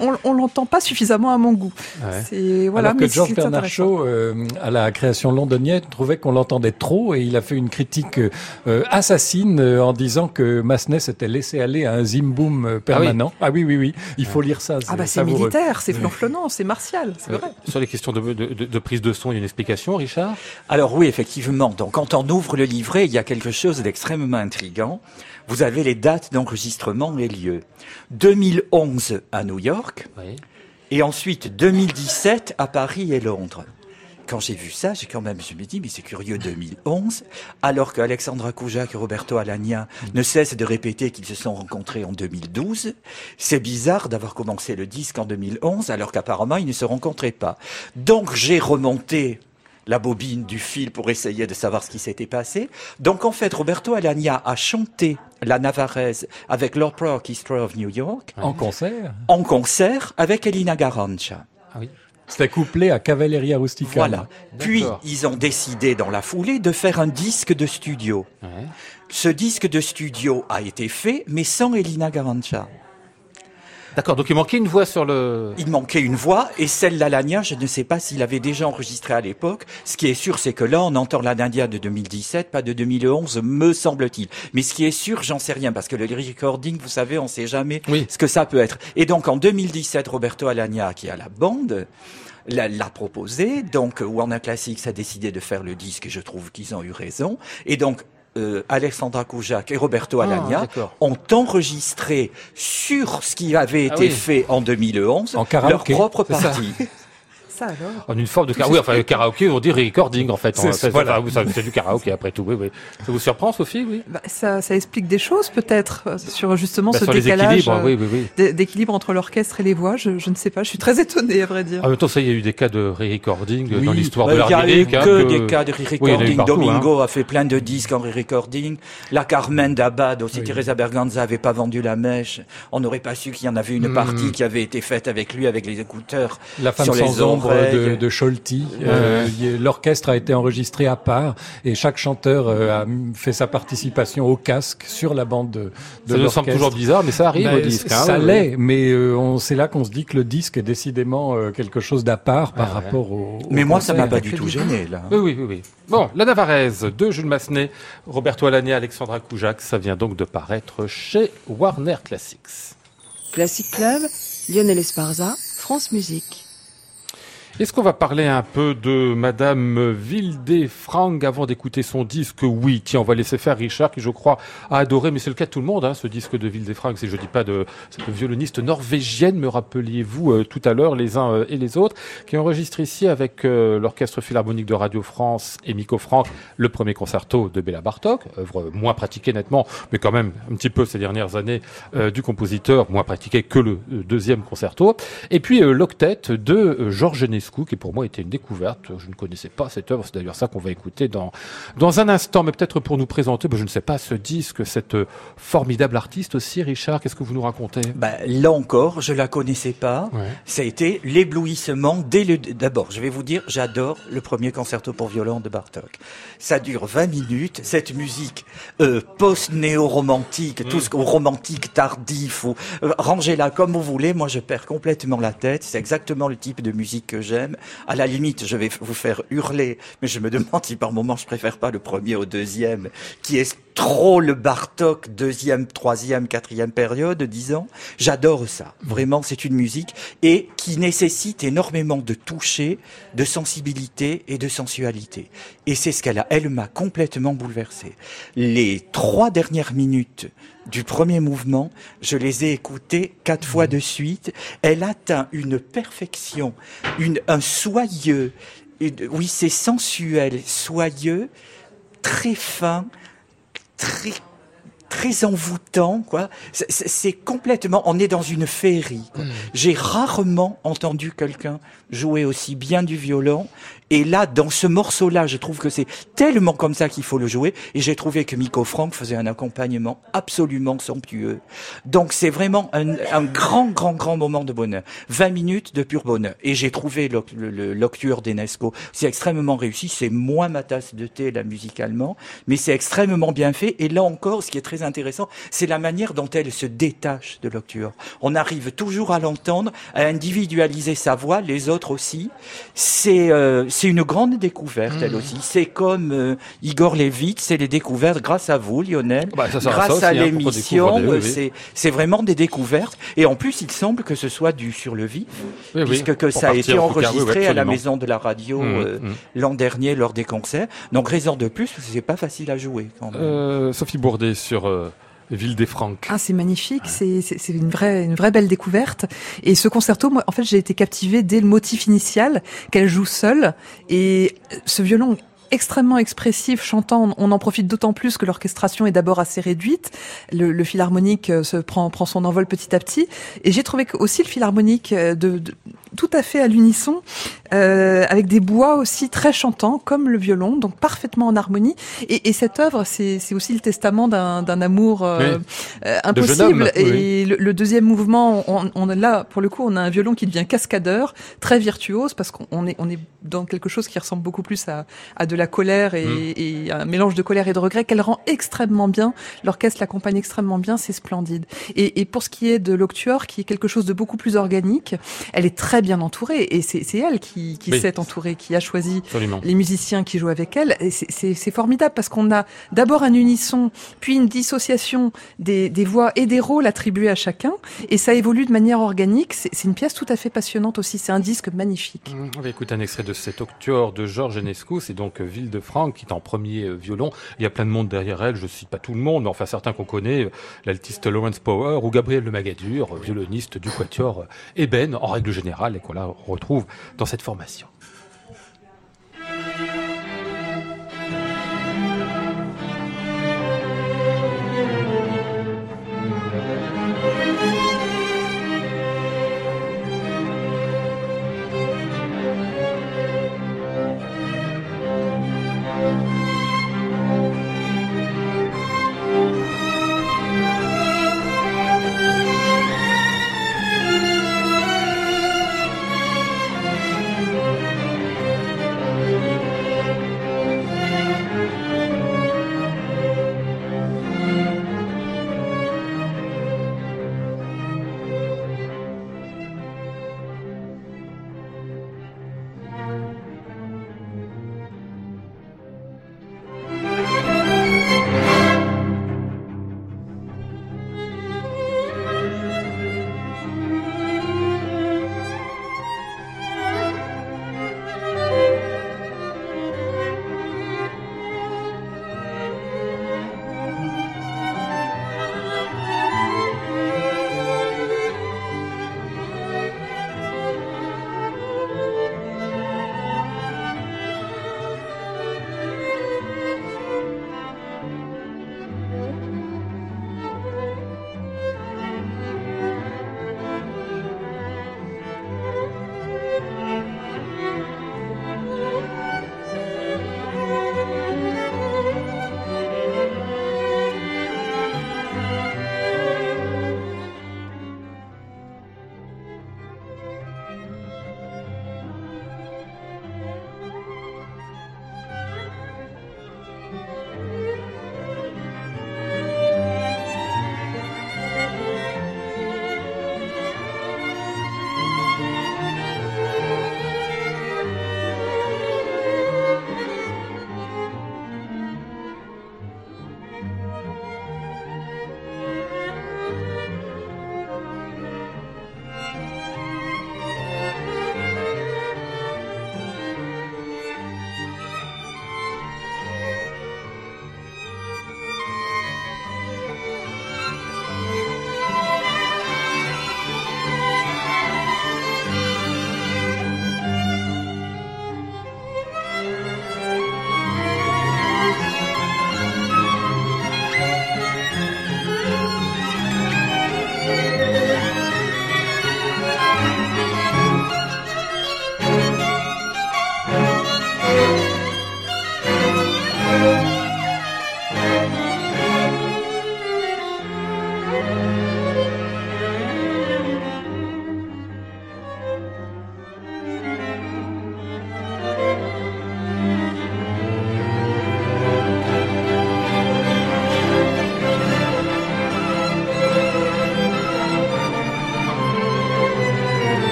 on, on l'entend pas suffisamment à mon goût. Ouais. C'est voilà, Alors mais que George c'est Bernard. Shaw, euh, à la création londonienne, trouvait qu'on l'entendait trop et il a fait une critique euh, assassine euh, en disant que Massenet s'était laissé aller à un zimboum euh, permanent. Ah oui, oui, oui, il faut lire ça. Ah bah c'est savoureux. militaire, c'est flonflonnant, c'est martial, c'est Euh, vrai. Sur les questions de, de, de- de prise de son, a une explication, Richard? Alors oui, effectivement. Donc quand on ouvre le livret, il y a quelque chose d'extrêmement intrigant. Vous avez les dates d'enregistrement et lieux. 2011 à New York Oui. et ensuite 2017 à Paris et Londres. Quand j'ai vu ça, j'ai quand même, je me dis, mais c'est curieux, 2011, alors qu'Alexandra Koujak et Roberto Alagna ne cessent de répéter qu'ils se sont rencontrés en 2012. C'est bizarre d'avoir commencé le disque en 2011, alors qu'apparemment ils ne se rencontraient pas. Donc j'ai remonté la bobine du fil pour essayer de savoir ce qui s'était passé. Donc en fait, Roberto Alagna a chanté la Navarrese avec l'Opera Orchestra of New York En concert? En concert avec Elina Garancha. Ah oui. C'était couplé à Cavalleria Rustica. Voilà. Puis ils ont décidé dans la foulée de faire un disque de studio. Ouais. Ce disque de studio a été fait, mais sans Elina Garancha. D'accord, donc il manquait une voix sur le... Il manquait une voix et celle d'Alania, je ne sais pas s'il avait déjà enregistré à l'époque. Ce qui est sûr, c'est que là, on entend l'Anadia de 2017, pas de 2011, me semble-t-il. Mais ce qui est sûr, j'en sais rien, parce que le recording, vous savez, on sait jamais Oui. ce que ça peut être. Et donc, en 2017, Roberto Alania, qui a la bande, l'a proposé. Donc, Warner Classics a décidé de faire le disque et je trouve qu'ils ont eu raison. Et donc, euh, Alexandra Koujak et Roberto Ah, Alagna ont enregistré sur ce qui avait Ah été oui. fait en 2011 En leur propre partie. (laughs) Ça alors. En une forme de karaoké. Oui, enfin, le karaoké, on dit recording, en fait. C'est- voilà. du karaoké, après tout. Oui, oui. Ça vous surprend, Sophie Oui. Bah, ça, ça explique des choses peut-être euh, sur justement Bah, ce sur décalage euh, oui, oui, oui. d'é- d'équilibre entre l'orchestre et les voix. Je, je ne sais pas, je suis très étonnée à vrai dire. En même temps, ça, il y a eu des cas de re-recording dans l'histoire Bah, de Il l'art y a eu lyrique. hein, que des cas de il a eu re-recording. partout, hein. Domingo a fait plein de disques en re-recording. La Carmen d'Abad, aussi Teresa Berganza avait pas vendu la mèche. On n'aurait pas su qu'il y en avait une Hmm. partie qui avait été faite avec lui, avec les écouteurs La femme sur sans les ombre de, de Scholti. Euh, L'orchestre a été enregistré à part et chaque chanteur euh, a fait sa participation au casque sur la bande de, Ça nous semble toujours bizarre, mais ça arrive au disque. hein, ça oui, l'est, mais euh, on- c'est là qu'on se dit que le disque est décidément euh, quelque chose d'à part par Ah ouais. rapport au. au Mais moi, ça m'a pas du tout gêné, là. Oui, oui, oui, oui. Bon, La Navarraise de Jules Massenet, Roberto Alagné, Alexandra Koujac, ça vient donc de paraître chez Warner Classics. Classic Club, Lionel Esparza, France Musique. Est-ce qu'on va parler un peu de Madame Wildefrank avant d'écouter son disque Oui, tiens, on va laisser faire Richard qui, je crois, a adoré, mais c'est le cas de tout le monde, hein, ce disque de Wildefrank, si je dis pas de cette violoniste norvégienne, me rappeliez-vous euh, tout à l'heure, les uns euh, et les autres, qui enregistre ici avec euh, l'Orchestre Philharmonique de Radio France et Miko Frank le premier concerto de Béla Bartok, œuvre moins pratiquée nettement, mais quand même un petit peu ces dernières années du compositeur, moins pratiqué que le deuxième concerto. Et puis l'octet de euh, Georges Qui pour moi était une découverte. Je ne connaissais pas cette œuvre, c'est d'ailleurs ça qu'on va écouter dans, dans un instant, mais peut-être pour nous présenter, ben, je ne sais pas, ce disque, cette euh, formidable artiste aussi, Richard, qu'est-ce que vous nous racontez? Bah, là encore, je la connaissais pas. Ouais. Ça a été l'éblouissement dès le. D'abord, je vais vous dire, j'adore le premier concerto pour violon de Bartok. Ça dure 20 minutes. Cette musique euh, post-néo-romantique, tout ce qu'on romantique tardif, ou euh, rangez-la comme vous voulez. Moi, je perds complètement la tête. C'est exactement le type de musique que j'aime. À la limite, je vais vous faire hurler, mais je me (laughs) demande si par moment je préfère pas le premier au deuxième, qui est trop le Bartok deuxième, troisième, quatrième période, disons. J'adore ça. Vraiment, c'est une musique et qui nécessite énormément de toucher, de sensibilité et de sensualité. Et c'est ce qu'elle a. Elle m'a complètement bouleversé. Les trois dernières minutes du premier mouvement, je les ai écoutées quatre fois de suite. Elle atteint une perfection, une, un soyeux. une- oui, c'est sensuel, soyeux, très fin, très très envoûtant quoi. C'est- complètement on est dans une féerie quoi. j'ai rarement entendu quelqu'un jouer aussi bien du violon. Et là dans ce morceau là je trouve que c'est tellement comme ça qu'il faut le jouer. Et j'ai trouvé que Miko Frank faisait un accompagnement absolument somptueux. Donc c'est vraiment un, un grand grand grand moment de bonheur. 20 minutes de pur bonheur. Et j'ai trouvé l'octueur d'Enesco. C'est extrêmement réussi. C'est moins ma tasse de thé là musicalement. Mais c'est extrêmement bien fait. Et là encore, ce qui est très intéressant, c'est la manière dont elle se détache de l'octuor. On arrive toujours à l'entendre, à individualiser sa voix, les autres aussi. C'est euh, c'est une grande découverte, elle aussi. C'est comme euh, Igor Levit, c'est les découvertes grâce à vous, Lionel. Bah, ça grâce ça aussi, à hein, l'émission, euh, oui. c'est vraiment des découvertes. Et en plus, il semble que ce soit du sur le vif, Oui, oui, puisque que ça a été cas, enregistré à la maison de la radio Mmh, euh, mmh. l'an dernier lors des concerts. Donc raison de plus, c'est pas facile à jouer quand même. Sophie Bourdet sur euh, Wildefrank. Ah, c'est magnifique, c'est c'est- c'est une vraie, une vraie belle découverte. Et ce concerto, moi, en fait, j'ai été captivée dès le motif initial qu'elle joue seule. Et ce violon extrêmement expressif, chantant, on en profite d'autant plus que l'orchestration est d'abord assez réduite. Le, le philharmonique euh, se prend, prend son envol petit à petit. Et j'ai trouvé que aussi le philharmonique euh, de, de- tout à fait à l'unisson, euh, avec des bois aussi très chantants, comme le violon, donc parfaitement en harmonie. Et, et cette œuvre, c'est aussi le testament d'un amour euh, Oui. De jeune homme, impossible. oui. Et le, le deuxième mouvement, on, on là, pour le coup, on a un violon qui devient cascadeur, très virtuose, parce qu'on est, on est dans quelque chose qui ressemble beaucoup plus à, à de la colère et, Mm. et un mélange de colère et de regret qu'elle rend extrêmement bien. L'orchestre l'accompagne extrêmement bien, c'est splendide. Et, et pour ce qui est de l'octuor, qui est quelque chose de beaucoup plus organique, elle est très bien entourée et c'est elle qui, qui Oui. s'est entourée, qui a choisi Absolument. les musiciens qui jouent avec elle. C'est- formidable parce qu'on a d'abord un unisson, puis une dissociation des, des voix et des rôles attribués à chacun. Et ça évolue de manière organique. C'est une pièce tout à fait passionnante aussi. C'est un disque magnifique. Mmh, On va écouter un extrait de cet octuor de Georges Enescu, c'est donc Ville de Franck qui est en premier euh, violon. Il y a plein de monde derrière elle, je cite pas tout le monde, mais enfin certains qu'on connaît, euh, l'altiste Lawrence Power ou Gabriel Magadur, euh, violoniste du quatuor Eben en règle générale et qu'on la retrouve dans cette formation.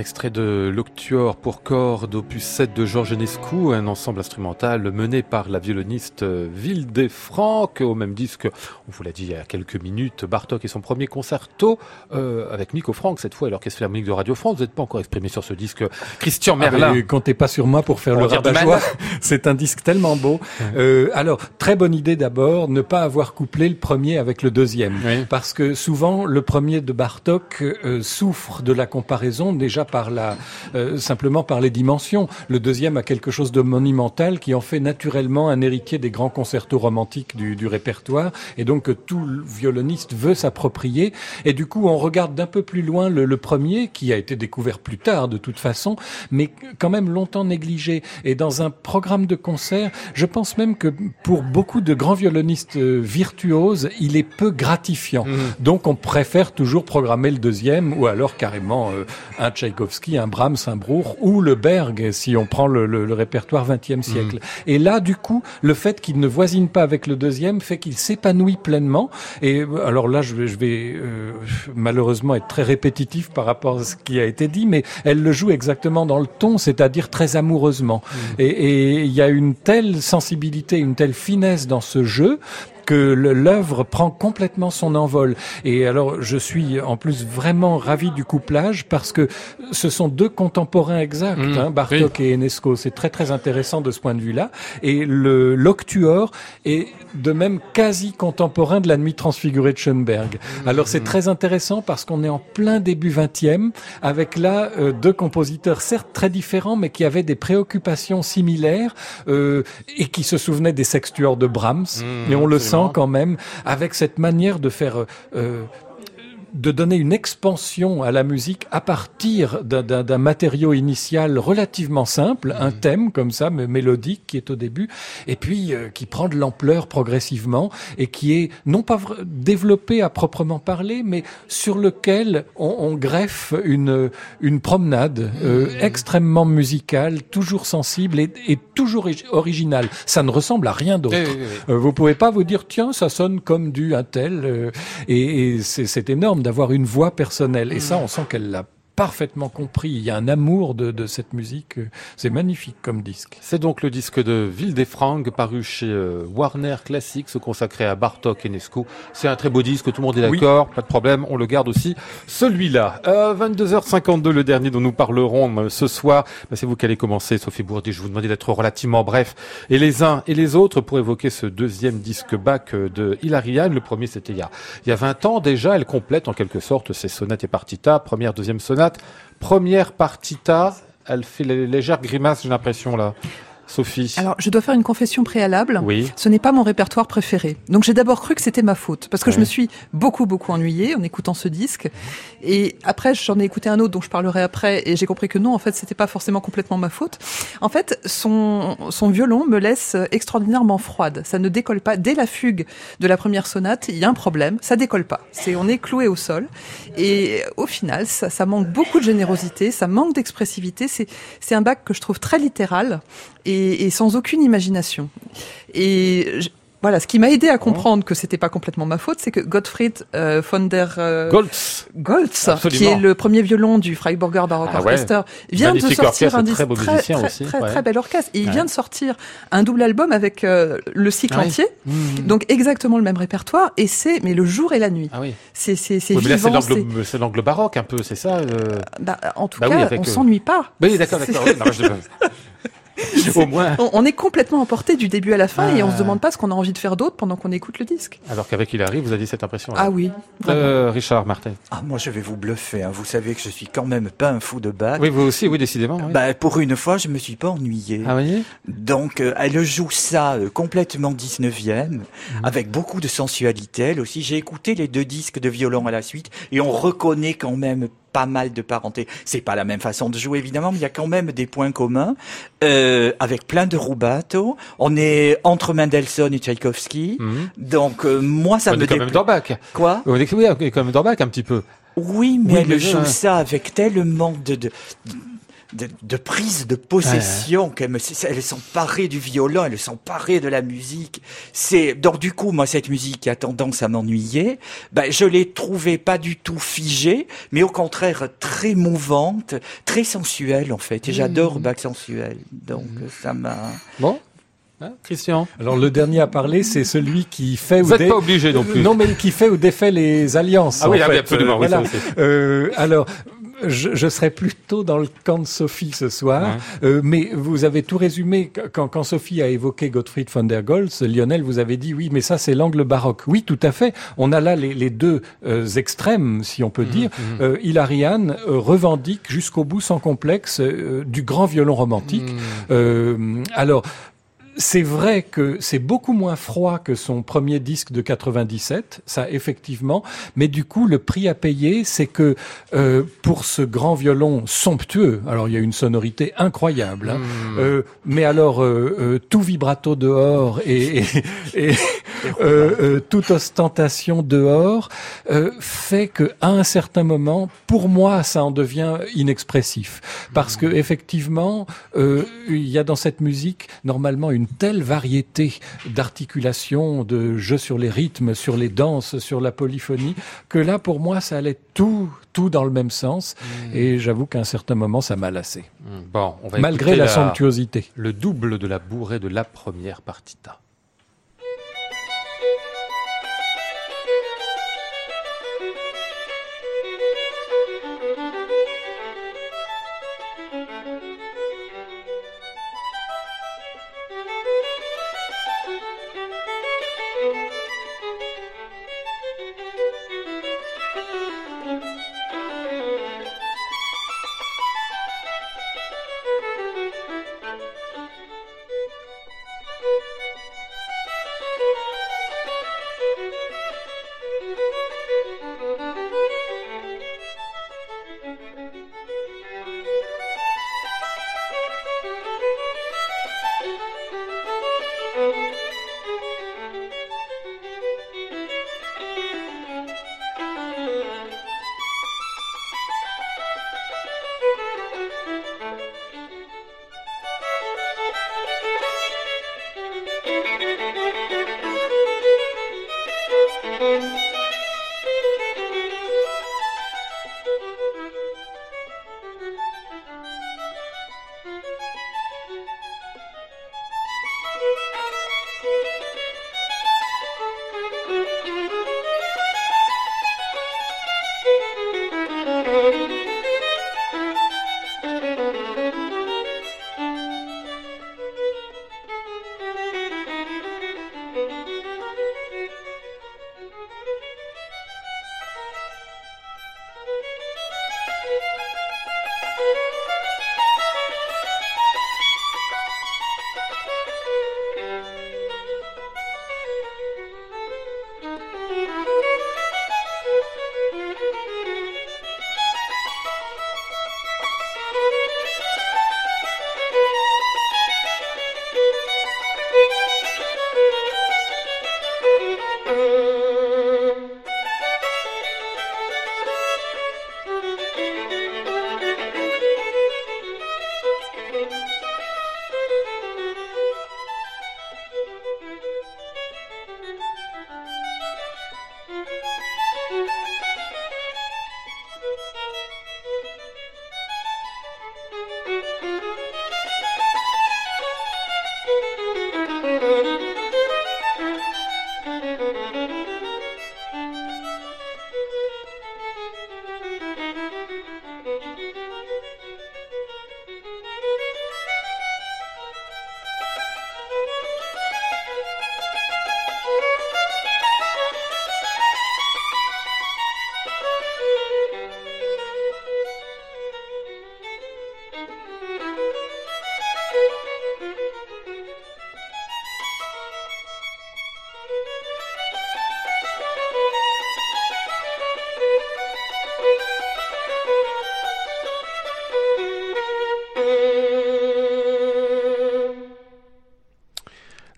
Extrait de Pour cordes, opus 7 de Georges Enescu, un ensemble instrumental mené par la violoniste Vilde Franck, au même disque, on vous l'a dit il y a quelques minutes, Bartok et son premier concerto, euh, avec Nico Franck, cette fois, à l'Orchestre Philharmonique de Radio France. Vous n'êtes pas encore exprimé sur ce disque. Christian Ah, Merlin. mais comptez pas sur moi pour faire Pour le rabat-joie. (laughs) C'est un disque tellement beau. Euh, alors, très bonne idée d'abord, ne pas avoir couplé le premier avec le deuxième. Oui. Parce que souvent, le premier de Bartok euh, souffre de la comparaison déjà par la, euh, simplement par les dimensions. Le deuxième a quelque chose de monumental qui en fait naturellement un héritier des grands concertos romantiques du, du répertoire et donc que tout le violoniste veut s'approprier. Et du coup, on regarde d'un peu plus loin le, le premier qui a été découvert plus tard de toute façon, mais quand même longtemps négligé. Et dans un programme de concert, je pense même que pour beaucoup de grands violonistes euh, virtuoses, il est peu gratifiant. Mhm. Donc on préfère toujours programmer le deuxième ou alors carrément euh, un Tchaïkovski, un Brahms, un Ou le Berg si on prend le, le- le répertoire 20e siècle. Et là, du coup, le fait qu'il ne voisine pas avec le deuxième fait qu'il s'épanouit pleinement. Et euh, alors là, je vais, je vais euh, malheureusement être très répétitif par rapport à ce qui a été dit, mais elle le joue exactement dans le ton, c'est-à-dire très amoureusement. Et et il y a une telle sensibilité, une telle finesse dans ce jeu que l'œuvre prend complètement son envol. Et alors, je suis en plus vraiment ravi du couplage parce que ce sont deux contemporains exacts, Mmh, hein, Bartok et Enesco. C'est très très intéressant de ce point de vue-là. Et le l'octuor est de même quasi contemporain de la nuit transfigurée de Schoenberg. Alors c'est très intéressant parce qu'on est en plein début 20e avec là euh, deux compositeurs certes très différents mais qui avaient des préoccupations similaires euh, et qui se souvenaient des sextuors de Brahms Mmh, et on le absolument. Quand même avec cette manière de faire euh, euh, de donner une expansion à la musique à partir d'un- matériau initial relativement simple, un thème comme ça, mais mélodique qui est au début, et puis euh, qui prend de l'ampleur progressivement et qui est non pas développé à proprement parler, mais sur lequel on, on greffe une, une promenade euh, extrêmement musicale, toujours sensible et, et toujours ori- originale. Ça ne ressemble à rien d'autre. Oui. Euh, Vous pouvez pas vous dire tiens ça sonne comme du un tel euh, et, et c'est c'est d'avoir une voix personnelle. Et ça on sent qu'elle l'a parfaitement compris. Il y a un amour de, de cette musique. euh, C'est magnifique comme disque. C'est donc le disque de Ville des Frangues paru chez euh, Warner Classics consacré à Bartok et Nesco. C'est un très beau disque, tout le monde est Oui. d'accord, pas de problème, on le garde aussi. Celui-là, euh, 22h52, le dernier dont nous parlerons euh, ce soir. Bah, c'est vous qui allez commencer, Sophie Bourdi. Je vous demandais d'être relativement bref. Et les uns et les autres pour évoquer ce deuxième disque bac euh, de Hilary Hahn. Le premier, c'était il il y a 20 ans déjà. Elle complète en quelque sorte ses sonates et partitas. Première, deuxième sonate. Première partita, elle fait les légères grimaces, j'ai l'impression là. Sophie. Alors, je dois faire une confession préalable. Oui. Ce n'est pas mon répertoire préféré. Donc j'ai d'abord cru que c'était ma faute, parce que je me suis beaucoup beaucoup ennuyée en écoutant ce disque. Et après, j'en ai écouté un autre dont je parlerai après, et j'ai compris que non, en fait, c'était pas forcément complètement ma faute. En fait, son son violon me laisse extraordinairement froide. Ça ne décolle pas. Dès la fugue de la première sonate, il y a un problème. Ça décolle pas. C'est on est cloué au sol. Et au final, ça, ça manque beaucoup de générosité, ça manque d'expressivité. C'est c'est un bac que je trouve très littéral et, et sans aucune imagination. Et je- voilà, ce qui m'a aidé à comprendre que c'était pas complètement ma faute, c'est que Gottfried euh, von der euh, Goltz. Qui est le premier violon du Freiburger Baroque Ah ouais. Vient de sortir un très beau très très, aussi, très, ouais. très bel orchestre. Et il Ouais. vient de sortir un double album avec euh, le cycle Ah oui. entier, Mmh. donc exactement le même répertoire. Et c'est mais le jour et la nuit. Ah oui. C'est c'est Oui, vivant. l'angle, c'est l'angle baroque un peu, c'est ça bah, en tout Bah oui, cas, avec, on euh, s'ennuie pas. Oui, d'accord, d'accord. (laughs) Au moins. On, on est complètement emporté du début à la fin et on Ah. se demande pas ce qu'on a envie de faire d'autre pendant qu'on écoute le disque. Alors qu'avec Hilary, vous aviez cette impression. Ah oui. Euh, Richard Martin. Ah, moi, je vais vous bluffer. hein. Vous savez que je suis quand même pas un fou de Bach. Oui, vous aussi, oui, décidément. oui. Bah, pour une fois, je me suis pas ennuyé. Ah oui Donc, euh, elle joue ça euh, complètement 19e, avec beaucoup de sensualité. Elle aussi, j'ai écouté les deux disques de violon à la suite, et on reconnaît quand même pas mal de parenté. C'est pas la même façon de jouer, évidemment, mais il y a quand même des points communs, euh, avec plein de rubato. On est entre Mendelssohn et Tchaïkovski. Mhm. Donc, euh, moi, ça On me est quand même dans Bach. Quoi? On est, oui, on est quand même dans Bach un petit peu. Oui, mais Oui, elle mais joue euh, ça avec tellement de, de de, de prise de possession. qu'elle me- c'est- Elle est emparée du violon, elle est emparée de la musique. C'est donc du coup, moi, cette musique qui a tendance à m'ennuyer, ben, je l'ai trouvée pas du tout figée, mais au contraire très mouvante, très sensuelle en fait. Et j'adore Bach sensuel, donc ça m'a. Bon Hein, Christian Alors le dernier à parler, c'est celui qui fait Vous ou n'êtes pas obligé non plus. Non, mais qui fait ou défait les alliances. Ah en oui, ah fait. absolument, oui, voilà. Euh, alors. Je, je serais plutôt dans le camp de Sophie ce soir, Euh, mais vous avez tout résumé. Quand, quand Sophie a évoqué Gottfried von der Goltz, Lionel, vous avez dit oui, mais ça c'est l'angle baroque. Oui, tout à fait. On a là les, les deux euh, extrêmes, si on peut Mhm, dire. Euh, Hilarian euh, revendique jusqu'au bout sans complexe euh, du grand violon romantique. Mhm. Euh, alors. C'est vrai que c'est beaucoup moins froid que son premier disque de 97, ça effectivement, mais du coup le prix à payer, c'est que euh, pour ce grand violon somptueux, alors il y a une sonorité incroyable, hein, euh, mais alors euh, euh, tout vibrato dehors et, et, et, (laughs) euh, euh, toute ostentation dehors euh, fait que à un certain moment, pour moi, ça en devient inexpressif, parce que effectivement, euh, il y a dans cette musique normalement une telle variété d'articulations, de jeux sur les rythmes, sur les danses, sur la polyphonie, que là, pour moi, ça allait tout, tout dans le même sens. Et j'avoue qu'à un certain moment, ça m'a lassé, Hmm, Bon, on va malgré la somptuosité. le double de la bourrée de la première partita.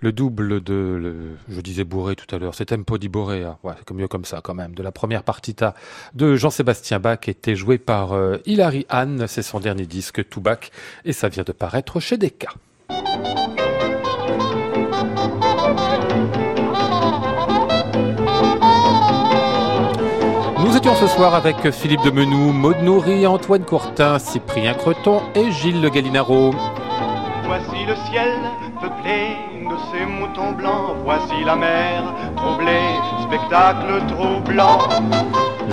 Le double de, je disais bourré tout à l'heure, c'est Tempo di Borea, c'est mieux comme ça quand même, de la première partita de Jean-Sébastien Bach était joué par euh, Hilary Hahn, c'est son dernier disque Tout Bach et ça vient de paraître chez Decca. Nous étions ce soir avec Philippe de Menou, Maud Nourri, Antoine Courtin, Cyprien Creton et Gilles Le Galinaro. Voici le ciel ces moutons blancs. Voici la mer troublée, spectacle troublant.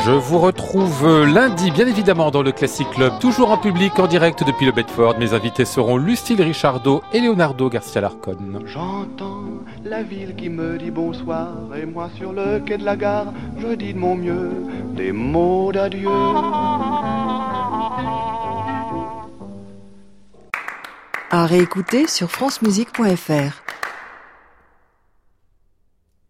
Je vous retrouve lundi, bien évidemment, dans le Classic Club, toujours en public, en direct depuis le Bedford. Mes invités seront Lucille Richardot et Leonardo Garcia Larcon. J'entends la ville qui me dit bonsoir et moi sur le quai de la gare, je dis de mon mieux des mots d'adieu. À réécouter sur francemusique.fr.